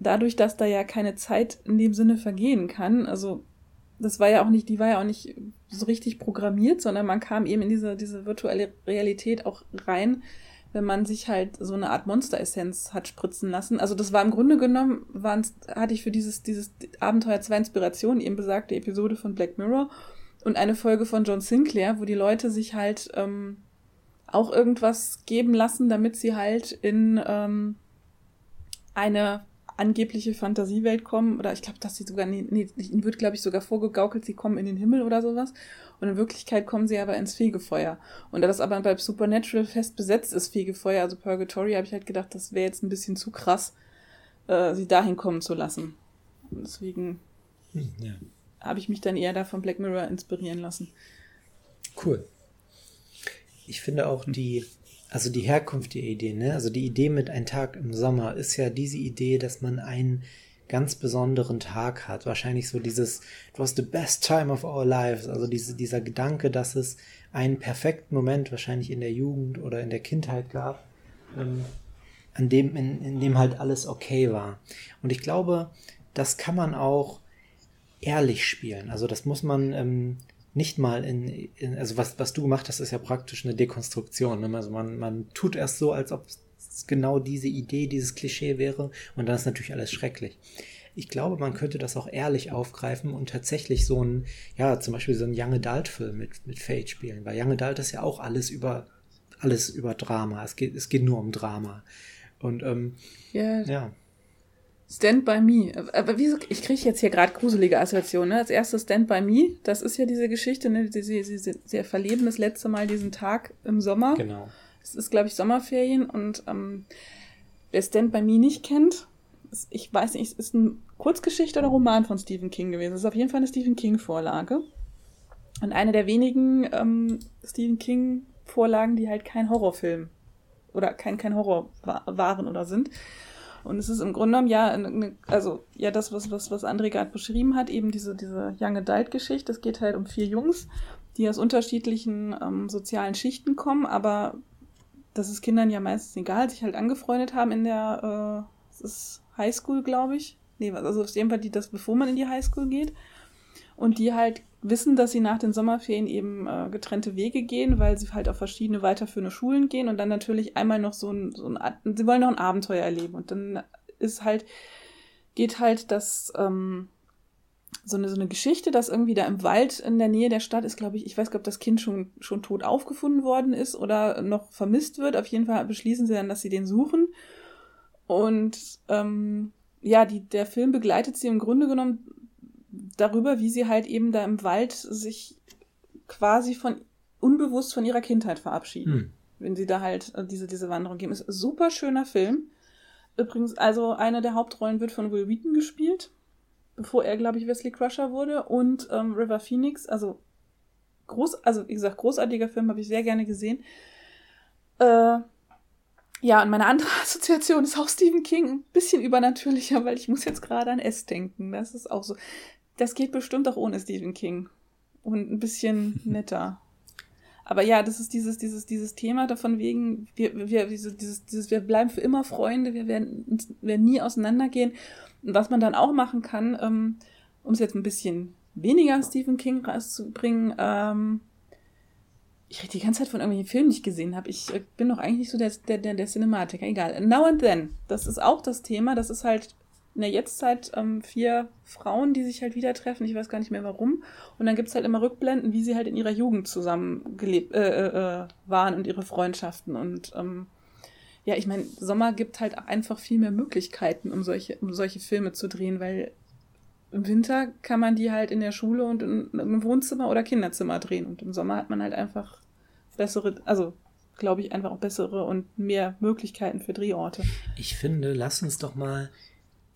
dadurch, dass da ja keine Zeit in dem Sinne vergehen kann, also das war ja auch nicht, die war ja auch nicht so richtig programmiert, sondern man kam eben in diese, diese virtuelle Realität auch rein, wenn man sich halt so eine Art Monster-Essenz hat spritzen lassen. Also das war im Grunde genommen, waren's, hatte ich für dieses, dieses Abenteuer zwei Inspirationen, eben besagte Episode von Black Mirror und eine Folge von John Sinclair, wo die Leute sich halt ähm, auch irgendwas geben lassen, damit sie halt in ähm, eine angebliche Fantasiewelt kommen. Oder ich glaube, dass sie sogar, nee, nee ihnen wird, glaube ich, sogar vorgegaukelt, sie kommen in den Himmel oder sowas. Und in Wirklichkeit kommen sie aber ins Fegefeuer. Und da das aber bei Supernatural fest besetzt ist, Fegefeuer, also Purgatory, habe ich halt gedacht, das wäre jetzt ein bisschen zu krass, äh, sie dahin kommen zu lassen. Und deswegen hm, ja. habe ich mich dann eher da von Black Mirror inspirieren lassen. Cool. Ich finde auch die, also die Herkunft der Idee, ne? Also die Idee mit ein Tag im Sommer ist ja diese Idee, dass man einen ganz besonderen Tag hat. Wahrscheinlich so dieses, it was the best time of our lives. Also diese, dieser Gedanke, dass es einen perfekten Moment wahrscheinlich in der Jugend oder in der Kindheit gab, ähm, an dem, in, in dem halt alles okay war. Und ich glaube, das kann man auch ehrlich spielen. Also das muss man ähm, nicht mal in, in, also was, was du gemacht hast, ist ja praktisch eine Dekonstruktion. Ne? Also man, man tut erst so, als ob genau diese Idee, dieses Klischee wäre. Und dann ist natürlich alles schrecklich. Ich glaube, man könnte das auch ehrlich aufgreifen und tatsächlich so ein, ja, zum Beispiel so ein Young Adult-Film mit, mit Fate spielen, weil Young Adult ist ja auch alles über, alles über Drama. Es geht, es geht nur um Drama. Und, ähm, yeah. ja. Stand by Me. Aber wieso, ich kriege jetzt hier gerade gruselige Assoziationen. Ne? Als erstes Stand by Me, das ist ja diese Geschichte, ne? sie, sie, sie, sie verleben das letzte Mal diesen Tag im Sommer. Genau. Es ist, glaube ich, Sommerferien und ähm, wer Stand By Me nicht kennt, ist, ich weiß nicht, es ist eine Kurzgeschichte oder Roman von Stephen King gewesen. Es ist auf jeden Fall eine Stephen King-Vorlage. Und eine der wenigen ähm, Stephen King-Vorlagen, die halt kein Horrorfilm oder kein, kein Horror waren oder sind. Und es ist im Grunde genommen ja, eine, also ja, das, was, was, was André gerade beschrieben hat, eben diese, diese Young Adult-Geschichte. Es geht halt um vier Jungs, die aus unterschiedlichen ähm, sozialen Schichten kommen, aber das ist Kindern ja meistens egal, sich halt angefreundet haben in der, äh, Highschool, glaube ich. Nee, also auf jeden Fall die, das, bevor man in die Highschool geht. Und die halt wissen, dass sie nach den Sommerferien eben äh, getrennte Wege gehen, weil sie halt auf verschiedene weiterführende Schulen gehen und dann natürlich einmal noch so ein, so ein sie wollen noch ein Abenteuer erleben. Und dann ist halt, geht halt das, ähm, so eine, so eine Geschichte, dass irgendwie da im Wald in der Nähe der Stadt ist, glaube ich, ich weiß gar nicht, ob das Kind schon, schon tot aufgefunden worden ist oder noch vermisst wird. Auf jeden Fall beschließen sie dann, dass sie den suchen. Und ähm, ja, die, der Film begleitet sie im Grunde genommen darüber, wie sie halt eben da im Wald sich quasi von unbewusst von ihrer Kindheit verabschieden. Hm. Wenn sie da halt äh, diese, diese Wanderung geben. Ist ein super schöner Film. Übrigens, also eine der Hauptrollen wird von Will Wheaton gespielt bevor er, glaube ich, Wesley Crusher wurde. Und ähm, River Phoenix, also groß, also wie gesagt, großartiger Film, habe ich sehr gerne gesehen. Äh, ja, und meine andere Assoziation ist auch Stephen King, ein bisschen übernatürlicher, weil ich muss jetzt gerade an S denken. Das ist auch so. Das geht bestimmt auch ohne Stephen King. Und ein bisschen netter. Aber ja, das ist dieses, dieses, dieses Thema davon wegen, wir, wir, dieses, dieses, wir bleiben für immer Freunde, wir werden, werden nie auseinandergehen. Und was man dann auch machen kann, ähm, um es jetzt ein bisschen weniger Stephen King rauszubringen, ähm, ich rede die ganze Zeit von irgendwelchen Filmen, die ich gesehen habe. Ich äh, bin doch eigentlich nicht so der, der, der, der Cinematiker. Egal. Now and Then. Das ist auch das Thema. Das ist halt in der Jetztzeit ähm, vier Frauen, die sich halt wieder treffen. Ich weiß gar nicht mehr warum. Und dann gibt es halt immer Rückblenden, wie sie halt in ihrer Jugend zusammen gelebt äh, äh, äh waren und ihre Freundschaften. Und ähm, ja, ich meine, Sommer gibt halt einfach viel mehr Möglichkeiten, um solche, um solche Filme zu drehen, weil im Winter kann man die halt in der Schule und in, einem Wohnzimmer oder Kinderzimmer drehen. Und im Sommer hat man halt einfach bessere, also glaube ich, einfach auch bessere und mehr Möglichkeiten für Drehorte. Ich finde, lass uns doch mal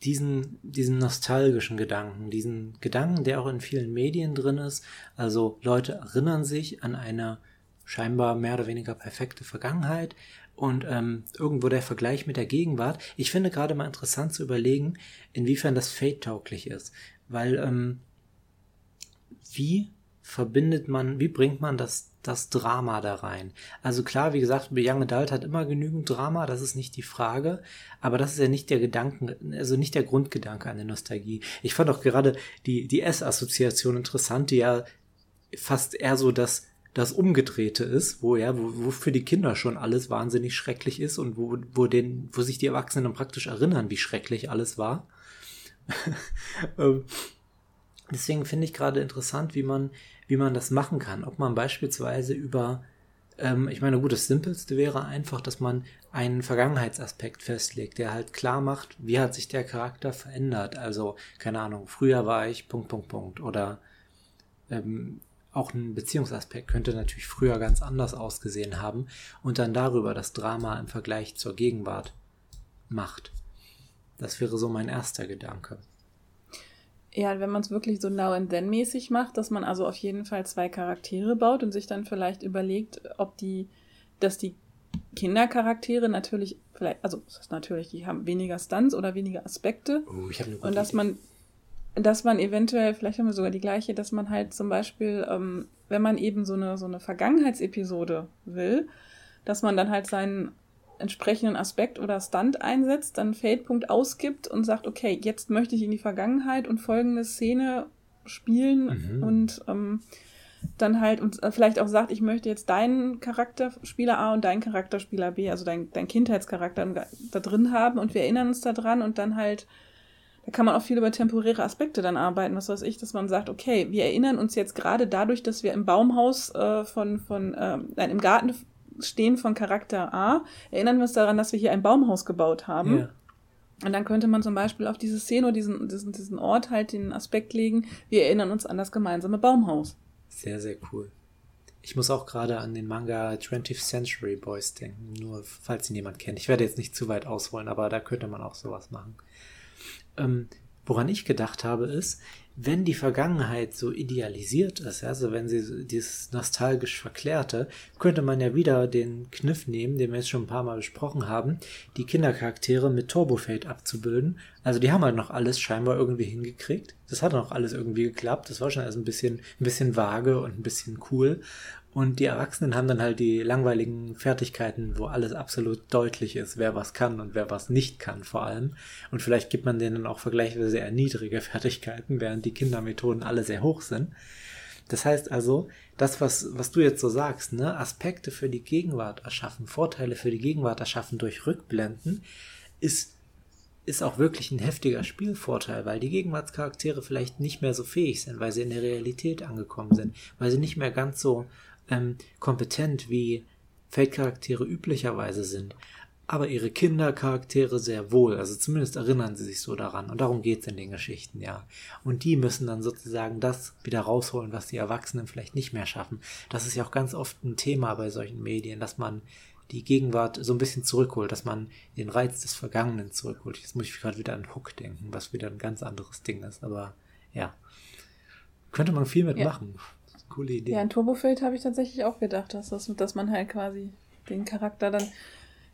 diesen, diesen nostalgischen Gedanken, diesen Gedanken, der auch in vielen Medien drin ist. Also Leute erinnern sich an eine scheinbar mehr oder weniger perfekte Vergangenheit, und ähm, irgendwo der Vergleich mit der Gegenwart. Ich finde gerade mal interessant zu überlegen, inwiefern das Fate-tauglich ist. Weil, ähm, wie verbindet man, wie bringt man das das Drama da rein. Also klar, wie gesagt, Young Adult hat immer genügend Drama, das ist nicht die Frage, aber das ist ja nicht der Gedanken, also nicht der Grundgedanke an der Nostalgie. Ich fand auch gerade die, die S-Assoziation interessant, die ja fast eher so das, das Umgedrehte ist, wo ja, wo, wo für die Kinder schon alles wahnsinnig schrecklich ist und wo, wo den, wo sich die Erwachsenen praktisch erinnern, wie schrecklich alles war. Ähm, deswegen finde ich gerade interessant, wie man, wie man das machen kann. Ob man beispielsweise über, ähm, ich meine, gut, das Simpelste wäre einfach, dass man einen Vergangenheitsaspekt festlegt, der halt klar macht, wie hat sich der Charakter verändert. Also, keine Ahnung, früher war ich Punkt, Punkt, Punkt. Oder ähm, auch ein Beziehungsaspekt könnte natürlich früher ganz anders ausgesehen haben und dann darüber das Drama im Vergleich zur Gegenwart macht. Das wäre so mein erster Gedanke. Ja, wenn man es wirklich so Now and Then mäßig macht, dass man also auf jeden Fall zwei Charaktere baut und sich dann vielleicht überlegt, ob die, dass die Kindercharaktere natürlich vielleicht, also das ist natürlich, die haben weniger Stunts oder weniger Aspekte. Oh, ich eine und dass Idee. man, dass man eventuell, vielleicht haben wir sogar die gleiche, dass man halt zum Beispiel, ähm, wenn man eben so eine, so eine Vergangenheitsepisode will, dass man dann halt seinen entsprechenden Aspekt oder Stunt einsetzt, dann Fade-Punkt ausgibt und sagt, okay, jetzt möchte ich in die Vergangenheit und folgende Szene spielen mhm. und ähm, dann halt und äh, vielleicht auch sagt, ich möchte jetzt deinen Charakterspieler A und deinen Charakterspieler B, also dein, dein Kindheitscharakter da drin haben und wir erinnern uns daran und dann halt, da kann man auch viel über temporäre Aspekte dann arbeiten, was weiß ich, dass man sagt, okay, wir erinnern uns jetzt gerade dadurch, dass wir im Baumhaus äh, von, von äh, nein, im Garten Stehen von Charakter A erinnern wir uns daran, dass wir hier ein Baumhaus gebaut haben. Ja. Und dann könnte man zum Beispiel auf diese Szene oder diesen, diesen, diesen Ort halt den Aspekt legen, wir erinnern uns an das gemeinsame Baumhaus. Sehr, sehr cool. Ich muss auch gerade an den Manga 20th Century Boys denken, nur falls ihn jemand kennt. Ich werde jetzt nicht zu weit ausholen, aber da könnte man auch sowas machen. Ähm, woran ich gedacht habe, ist, wenn die Vergangenheit so idealisiert ist, also wenn sie dieses nostalgisch Verklärte, könnte man ja wieder den Kniff nehmen, den wir jetzt schon ein paar Mal besprochen haben, die Kindercharaktere mit Turbofade abzubilden. Also die haben halt noch alles scheinbar irgendwie hingekriegt. Das hat noch alles irgendwie geklappt. Das war schon erst ein bisschen, ein bisschen vage und ein bisschen cool. Und die Erwachsenen haben dann halt die langweiligen Fertigkeiten, wo alles absolut deutlich ist, wer was kann und wer was nicht kann vor allem. Und vielleicht gibt man denen auch vergleichsweise sehr niedrige Fertigkeiten, während die Kindermethoden alle sehr hoch sind. Das heißt also, das, was, was du jetzt so sagst, ne, Aspekte für die Gegenwart erschaffen, Vorteile für die Gegenwart erschaffen durch Rückblenden, ist, ist auch wirklich ein heftiger Spielvorteil, weil die Gegenwartscharaktere vielleicht nicht mehr so fähig sind, weil sie in der Realität angekommen sind, weil sie nicht mehr ganz so ähm, kompetent wie Feldcharaktere üblicherweise sind, aber ihre Kindercharaktere sehr wohl, also zumindest erinnern sie sich so daran und darum geht es in den Geschichten, ja. Und die müssen dann sozusagen das wieder rausholen, was die Erwachsenen vielleicht nicht mehr schaffen. Das ist ja auch ganz oft ein Thema bei solchen Medien, dass man die Gegenwart so ein bisschen zurückholt, dass man den Reiz des Vergangenen zurückholt. Jetzt muss ich gerade wieder an Hook denken, was wieder ein ganz anderes Ding ist, aber ja. Könnte man viel mitmachen. Ja. Coole Idee. Ja, an Turbofeld habe ich tatsächlich auch gedacht, dass, das, dass man halt quasi den Charakter dann.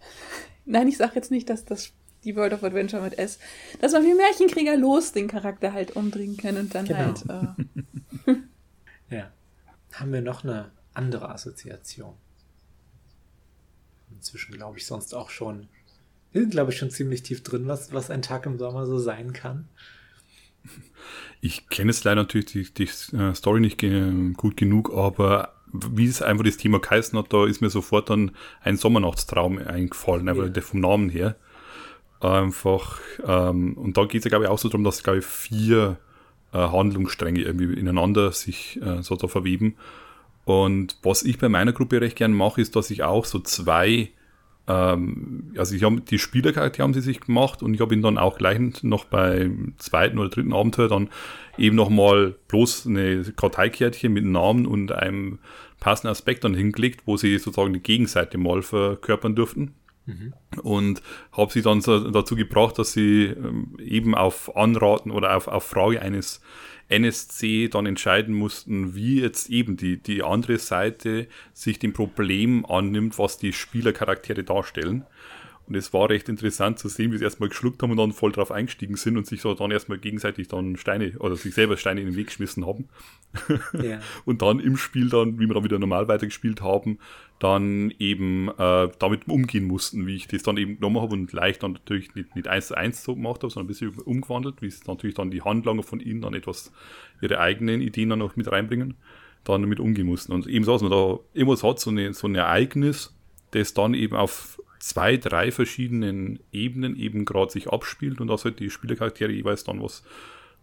Nein, ich sage jetzt nicht, dass das die World of Adventure mit S, dass man wie Märchenkrieger los den Charakter halt umdrehen kann und dann genau. halt. Äh ja. Haben wir noch eine andere Assoziation? Inzwischen glaube ich sonst auch schon. Wir sind, glaube ich, schon ziemlich tief drin, was, was ein Tag im Sommer so sein kann. Ich kenne es leider natürlich die, die äh, Story nicht gut genug, aber wie es einfach das Thema geheißen hat, da ist mir sofort dann ein Sommernachtstraum eingefallen, einfach ja. vom Namen her. Einfach, ähm, und da geht es ja, glaube ich, auch so darum, dass, glaube ich, vier äh, Handlungsstränge irgendwie ineinander sich äh, so da verweben. Und was ich bei meiner Gruppe recht gern mache, ist, dass ich auch so zwei ähm, also ich habe die Spielercharaktere haben sie sich gemacht und ich habe ihn dann auch gleich noch beim zweiten oder dritten Abenteuer dann eben nochmal bloß eine Karteikärtchen mit einem Namen und einem passenden Aspekt dann hingelegt, wo sie sozusagen die Gegenseite mal verkörpern durften. Mhm. Und habe sie dann so dazu gebracht, dass sie ähm, eben auf Anraten oder auf, auf Frage eines NSC dann entscheiden mussten, wie jetzt eben die, die andere Seite sich dem Problem annimmt, was die Spielercharaktere darstellen. Und es war recht interessant zu sehen, wie sie erstmal geschluckt haben und dann voll drauf eingestiegen sind und sich so dann erstmal gegenseitig dann Steine oder sich selber Steine in den Weg geschmissen haben. Ja. und dann im Spiel dann, wie wir dann wieder normal weitergespielt haben, dann eben äh, damit umgehen mussten, wie ich das dann eben genommen habe und leicht dann natürlich nicht, nicht eins zu eins so gemacht habe, sondern ein bisschen umgewandelt, wie es natürlich dann die Handlanger von ihnen dann etwas ihre eigenen Ideen dann noch mit reinbringen, dann damit umgehen mussten. Und eben so, dass man da irgendwas hat, so, eine, so ein Ereignis, das dann eben auf zwei, drei verschiedenen Ebenen eben gerade sich abspielt und dass halt die Spielercharaktere jeweils dann was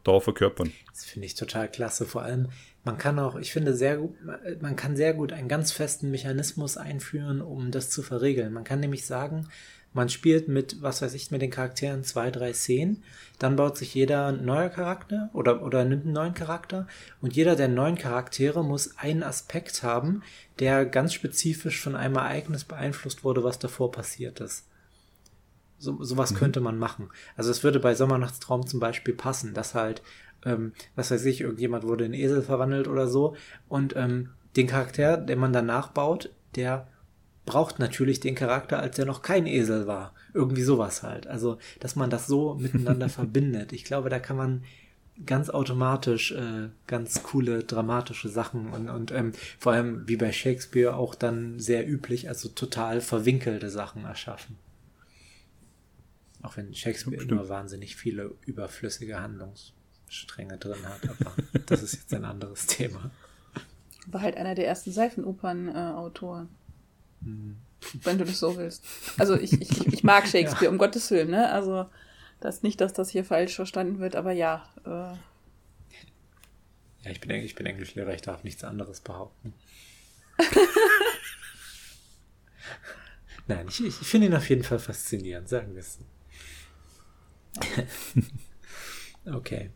da verkörpern. Das finde ich total klasse. Vor allem, man kann auch, ich finde sehr gut, man kann sehr gut einen ganz festen Mechanismus einführen, um das zu verregeln. Man kann nämlich sagen, man spielt mit, was weiß ich, mit den Charakteren zwei, drei Szenen. Dann baut sich jeder ein neuer Charakter oder, oder nimmt einen neuen Charakter. Und jeder der neuen Charaktere muss einen Aspekt haben, der ganz spezifisch von einem Ereignis beeinflusst wurde, was davor passiert ist. So, sowas mhm. könnte man machen. Also es würde bei Sommernachtstraum zum Beispiel passen, dass halt, ähm, was weiß ich, irgendjemand wurde in Esel verwandelt oder so. Und ähm, den Charakter, den man danach baut, der braucht natürlich den Charakter, als er noch kein Esel war. Irgendwie sowas halt. Also, dass man das so miteinander verbindet. Ich glaube, da kann man ganz automatisch äh, ganz coole dramatische Sachen und, und ähm, vor allem wie bei Shakespeare auch dann sehr üblich, also total verwinkelte Sachen erschaffen. Auch wenn Shakespeare Stimmt. immer wahnsinnig viele überflüssige Handlungsstränge drin hat, aber das ist jetzt ein anderes Thema. War halt einer der ersten Seifenopern-Autoren. Äh, wenn du das so willst. Also ich, ich, ich mag Shakespeare, ja. um Gottes Willen, ne? Also das nicht, dass das hier falsch verstanden wird, aber ja. Äh. Ja, ich bin, ich bin Englischlehrer, ich darf nichts anderes behaupten. Nein, ich, ich finde ihn auf jeden Fall faszinierend, sagen wir es. okay.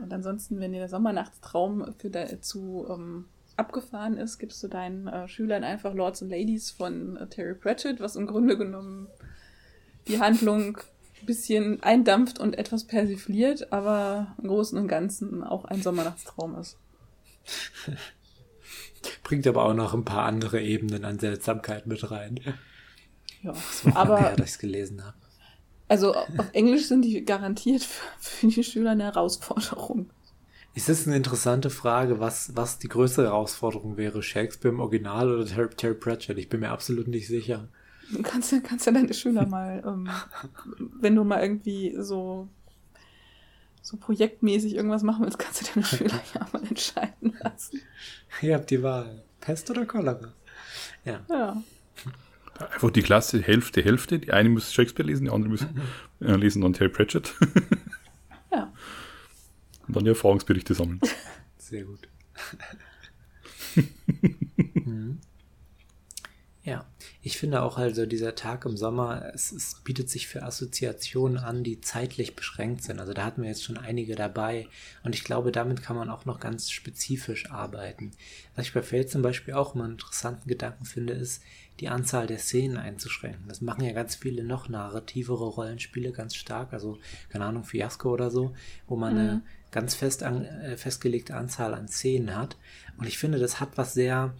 Und ansonsten, wenn dir der Sommernachtstraum für da, zu ähm, abgefahren ist, gibst du deinen äh, Schülern einfach Lords und Ladies von äh, Terry Pratchett, was im Grunde genommen die Handlung ein bisschen eindampft und etwas persifliert, aber im Großen und Ganzen auch ein Sommernachtstraum ist. Bringt aber auch noch ein paar andere Ebenen an Seltsamkeit mit rein. Ja, aber her, dass ich es gelesen habe. Also auf Englisch sind die garantiert für die Schüler eine Herausforderung. Es ist eine interessante Frage, was, was die größere Herausforderung wäre, Shakespeare im Original oder Terry, Terry Pratchett. Ich bin mir absolut nicht sicher. Du kannst ja, kannst ja deine Schüler mal, ähm, wenn du mal irgendwie so, so projektmäßig irgendwas machen willst, kannst du deine Schüler ja mal entscheiden lassen. Ihr habt die Wahl. Pest oder Cholera? Ja. ja. Einfach die Klasse Hälfte, Hälfte. Die eine muss Shakespeare lesen, die andere müssen äh, lesen dann Terry Pratchett. ja. Und dann die Erfahrungsberichte sammeln. Sehr gut. mhm. Ja, ich finde auch also dieser Tag im Sommer, es, es, bietet sich für Assoziationen an, die zeitlich beschränkt sind. Also da hatten wir jetzt schon einige dabei und ich glaube, damit kann man auch noch ganz spezifisch arbeiten. Was ich bei Feld zum Beispiel auch immer einen interessanten Gedanken finde, ist, die Anzahl der Szenen einzuschränken. Das machen ja ganz viele noch narrativere Rollenspiele ganz stark, also keine Ahnung, Fiasco oder so, wo man mhm. eine ganz fest an, äh, festgelegte Anzahl an Szenen hat. Und ich finde, das hat was sehr,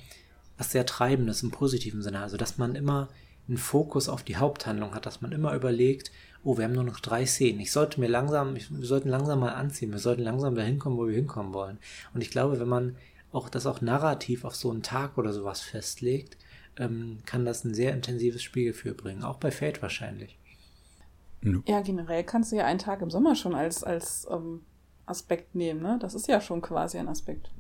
was sehr Treibendes im positiven Sinne. Also, dass man immer einen Fokus auf die Haupthandlung hat, dass man immer überlegt, oh, wir haben nur noch drei Szenen. Ich sollte mir langsam, ich, wir sollten langsam mal anziehen. Wir sollten langsam dahin kommen, wo wir hinkommen wollen. Und ich glaube, wenn man auch das auch narrativ auf so einen Tag oder sowas festlegt, ähm, kann das ein sehr intensives Spielgefühl bringen. Auch bei Fate wahrscheinlich. Ja, generell kannst du ja einen Tag im Sommer schon als, als ähm, Aspekt nehmen. Ne? Das ist ja schon quasi ein Aspekt.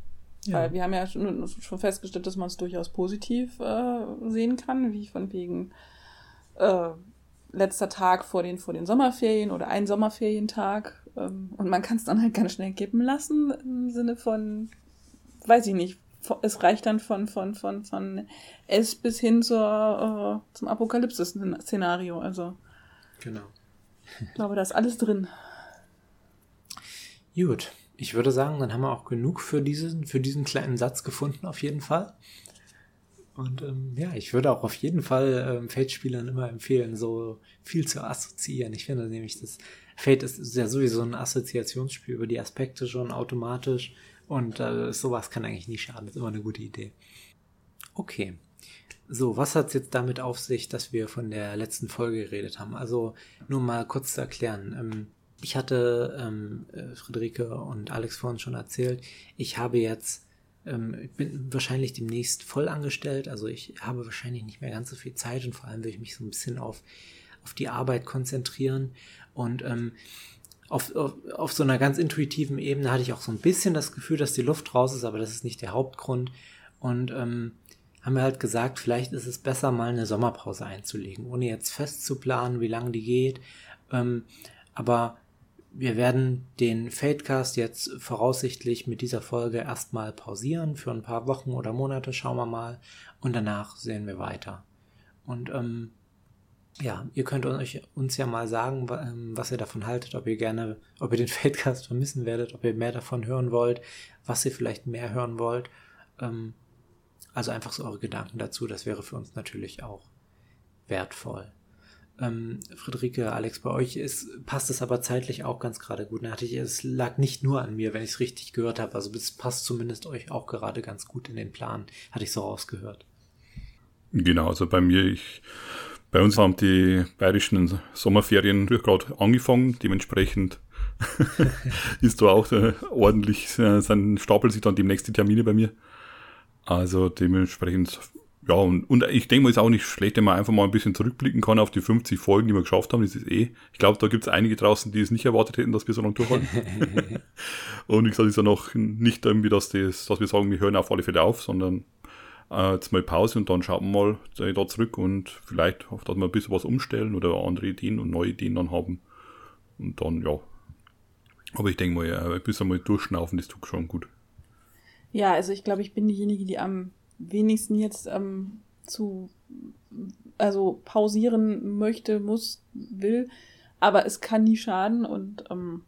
Ja. Weil wir haben ja schon, schon festgestellt, dass man es durchaus positiv äh, sehen kann, wie von wegen äh, letzter Tag vor den, vor den Sommerferien oder ein Sommerferientag. Ähm, und man kann es dann halt ganz schnell kippen lassen im Sinne von, weiß ich nicht, es reicht dann von, von, von, von S bis hin zur, äh, zum Apokalypse-Szenario. Also. Genau. Ich glaube, da ist alles drin. Gut, ich würde sagen, dann haben wir auch genug für diesen, für diesen kleinen Satz gefunden, auf jeden Fall. Und ähm, ja, ich würde auch auf jeden Fall ähm, Fate-Spielern immer empfehlen, so viel zu assoziieren. Ich finde nämlich, das Fate ist ja sowieso ein Assoziationsspiel über die Aspekte schon automatisch. Und äh, sowas kann eigentlich nie schaden. Das ist immer eine gute Idee. Okay. So, was hat es jetzt damit auf sich, dass wir von der letzten Folge geredet haben? Also nur mal kurz zu erklären. Ähm, ich hatte ähm, äh, Friederike und Alex vorhin schon erzählt, ich habe jetzt, ähm, ich bin wahrscheinlich demnächst voll angestellt, also ich habe wahrscheinlich nicht mehr ganz so viel Zeit und vor allem will ich mich so ein bisschen auf, auf die Arbeit konzentrieren und ähm, auf, auf, auf so einer ganz intuitiven Ebene hatte ich auch so ein bisschen das Gefühl, dass die Luft raus ist, aber das ist nicht der Hauptgrund. Und ähm, haben wir halt gesagt, vielleicht ist es besser, mal eine Sommerpause einzulegen, ohne jetzt festzuplanen, wie lange die geht. Ähm, aber wir werden den Fadecast jetzt voraussichtlich mit dieser Folge erstmal pausieren für ein paar Wochen oder Monate, schauen wir mal. Und danach sehen wir weiter. Und ähm, ja, ihr könnt euch, uns ja mal sagen, ähm, was ihr davon haltet, ob ihr gerne, ob ihr den Fadecast vermissen werdet, ob ihr mehr davon hören wollt, was ihr vielleicht mehr hören wollt. Ähm, also einfach so eure Gedanken dazu, das wäre für uns natürlich auch wertvoll. Ähm, Friederike, Alex, bei euch ist, passt es aber zeitlich auch ganz gerade gut. Ich, es lag nicht nur an mir, wenn ich es richtig gehört habe. Also es passt zumindest euch auch gerade ganz gut in den Plan, hatte ich so rausgehört. Genau, also bei mir, ich bei uns haben die bayerischen Sommerferien gerade angefangen, dementsprechend ist da auch äh, ordentlich, äh, sein stapelt sich dann demnächst die Termine bei mir. Also dementsprechend, ja, und, und ich denke mal, ist auch nicht schlecht, wenn man einfach mal ein bisschen zurückblicken kann auf die 50 Folgen, die wir geschafft haben. Das ist eh, ich glaube, da gibt es einige draußen, die es nicht erwartet hätten, dass wir so lange durchhalten. und wie gesagt, ist ja noch nicht irgendwie, dass, das, dass wir sagen, wir hören auf alle Fälle auf, sondern äh, jetzt mal Pause und dann schauen wir mal da zurück und vielleicht, dass wir ein bisschen was umstellen oder andere Ideen und neue Ideen dann haben. Und dann, ja. Aber ich denke mal, ja, ein bisschen mal durchschnaufen, das tut schon gut. Ja, also ich glaube, ich bin diejenige, die am wenigsten jetzt ähm, zu, also pausieren möchte, muss, will. Aber es kann nie schaden und ähm,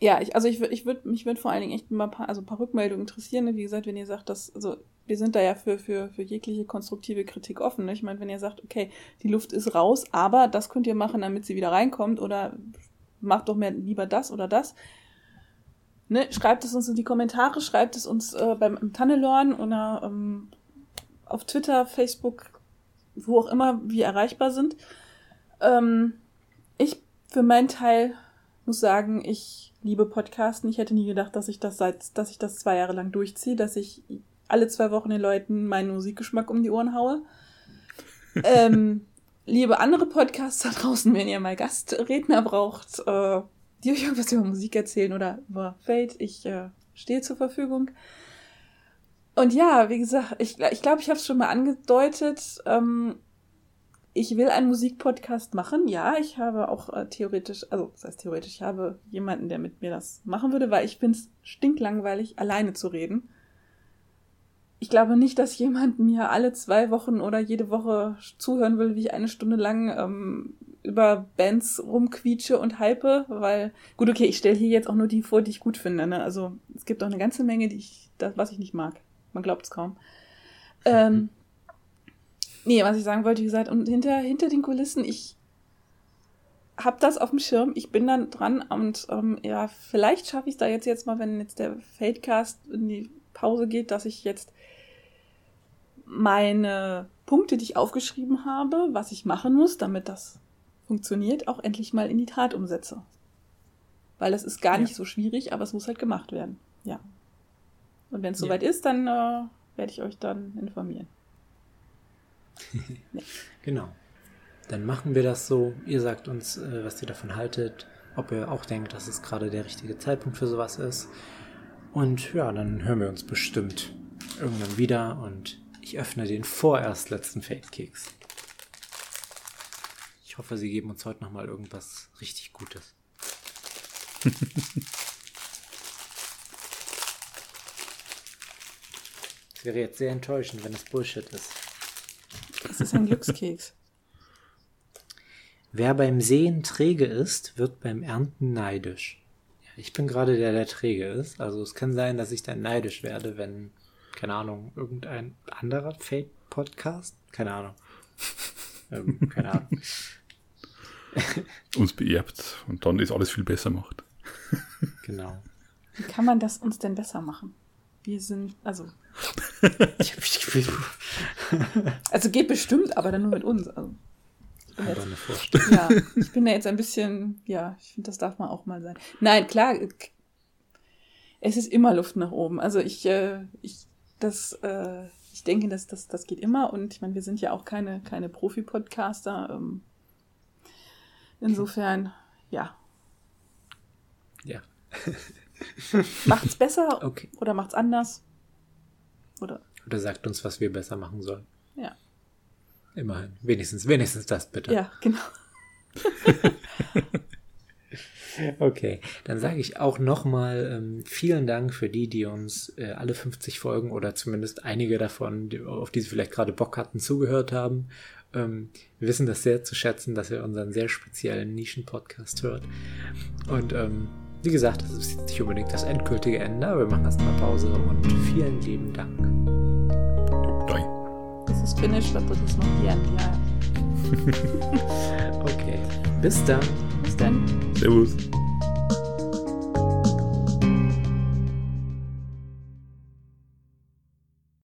ja, ich, also ich würde, ich würde, mich würde vor allen Dingen echt mal ein paar, also ein paar Rückmeldungen interessieren. Ne? Wie gesagt, wenn ihr sagt, dass, also wir sind da ja für, für, für jegliche konstruktive Kritik offen. Ne? Ich meine, wenn ihr sagt, okay, die Luft ist raus, aber das könnt ihr machen, damit sie wieder reinkommt oder macht doch mehr lieber das oder das. Ne? Schreibt es uns in die Kommentare, schreibt es uns äh, beim Tannelorn oder ähm, auf Twitter, Facebook, wo auch immer wir erreichbar sind. Ähm, ich für meinen Teil muss sagen, ich liebe Podcasten. Ich hätte nie gedacht, dass ich das seit, dass ich das zwei Jahre lang durchziehe, dass ich alle zwei Wochen den Leuten meinen Musikgeschmack um die Ohren haue. ähm, liebe andere Podcasts da draußen, wenn ihr mal Gastredner braucht, äh, die euch irgendwas über Musik erzählen oder über Fate, ich äh, stehe zur Verfügung. Und ja, wie gesagt, ich glaube, ich, glaub, ich habe es schon mal angedeutet. Ähm, ich will einen Musikpodcast machen. Ja, ich habe auch äh, theoretisch, also das heißt theoretisch, ich habe jemanden, der mit mir das machen würde, weil ich finde es stinklangweilig, alleine zu reden ich glaube nicht, dass jemand mir alle zwei Wochen oder jede Woche zuhören will, wie ich eine Stunde lang ähm, über Bands rumquietsche und hype, weil, gut, okay, ich stelle hier jetzt auch nur die vor, die ich gut finde. Ne? Also es gibt auch eine ganze Menge, die ich, das, was ich nicht mag. Man glaubt es kaum. Ähm, nee, was ich sagen wollte, wie gesagt, und hinter, hinter den Kulissen, ich habe das auf dem Schirm, ich bin dann dran und ähm, ja, vielleicht schaffe ich es da jetzt, jetzt mal, wenn jetzt der Fadecast in die Pause geht, dass ich jetzt meine Punkte, die ich aufgeschrieben habe, was ich machen muss, damit das funktioniert, auch endlich mal in die Tat umsetze. Weil das ist gar ja. nicht so schwierig, aber es muss halt gemacht werden. Ja. Und wenn es soweit ja. ist, dann äh, werde ich euch dann informieren. ja. Genau. Dann machen wir das so. Ihr sagt uns, äh, was ihr davon haltet, ob ihr auch denkt, dass es gerade der richtige Zeitpunkt für sowas ist. Und ja, dann hören wir uns bestimmt irgendwann wieder und ich öffne den vorerst letzten Fade-Keks. Ich hoffe, sie geben uns heute nochmal irgendwas richtig Gutes. Es wäre jetzt sehr enttäuschend, wenn es Bullshit ist. Es ist ein Glückskeks. Wer beim Sehen träge ist, wird beim Ernten neidisch. Ja, ich bin gerade der, der träge ist. Also es kann sein, dass ich dann neidisch werde, wenn keine Ahnung, irgendein anderer Fate-Podcast? Keine Ahnung. ähm, keine Ahnung. uns beerbt und dann ist alles viel besser macht. genau. Wie kann man das uns denn besser machen? wir sind, also. also geht bestimmt, aber dann nur mit uns. Also, ich bin jetzt, ja, ich bin da jetzt ein bisschen, ja, ich finde, das darf man auch mal sein. Nein, klar, es ist immer Luft nach oben. Also ich, äh, ich, das, äh, ich denke, das, das, das geht immer. Und ich meine, wir sind ja auch keine, keine Profi-Podcaster. Ähm, insofern, ja. Ja. Macht's besser Okay. oder macht's anders? Oder Oder sagt uns, was wir besser machen sollen. ja. Immerhin. Wenigstens, wenigstens das bitte. Ja, genau. Okay, dann sage ich auch nochmal ähm, vielen Dank für die, die uns äh, alle 50 Folgen oder zumindest einige davon, die, auf die sie vielleicht gerade Bock hatten, zugehört haben. Ähm, wir wissen das sehr zu schätzen, dass ihr unseren sehr speziellen Nischen-Podcast hört. Und ähm, wie gesagt, das ist jetzt nicht unbedingt das endgültige Ende, aber wir machen erstmal Pause und vielen lieben Dank. Doi. Das ist finished, das ist noch die End, ja. Okay, bis dann. Bis dann. Servus.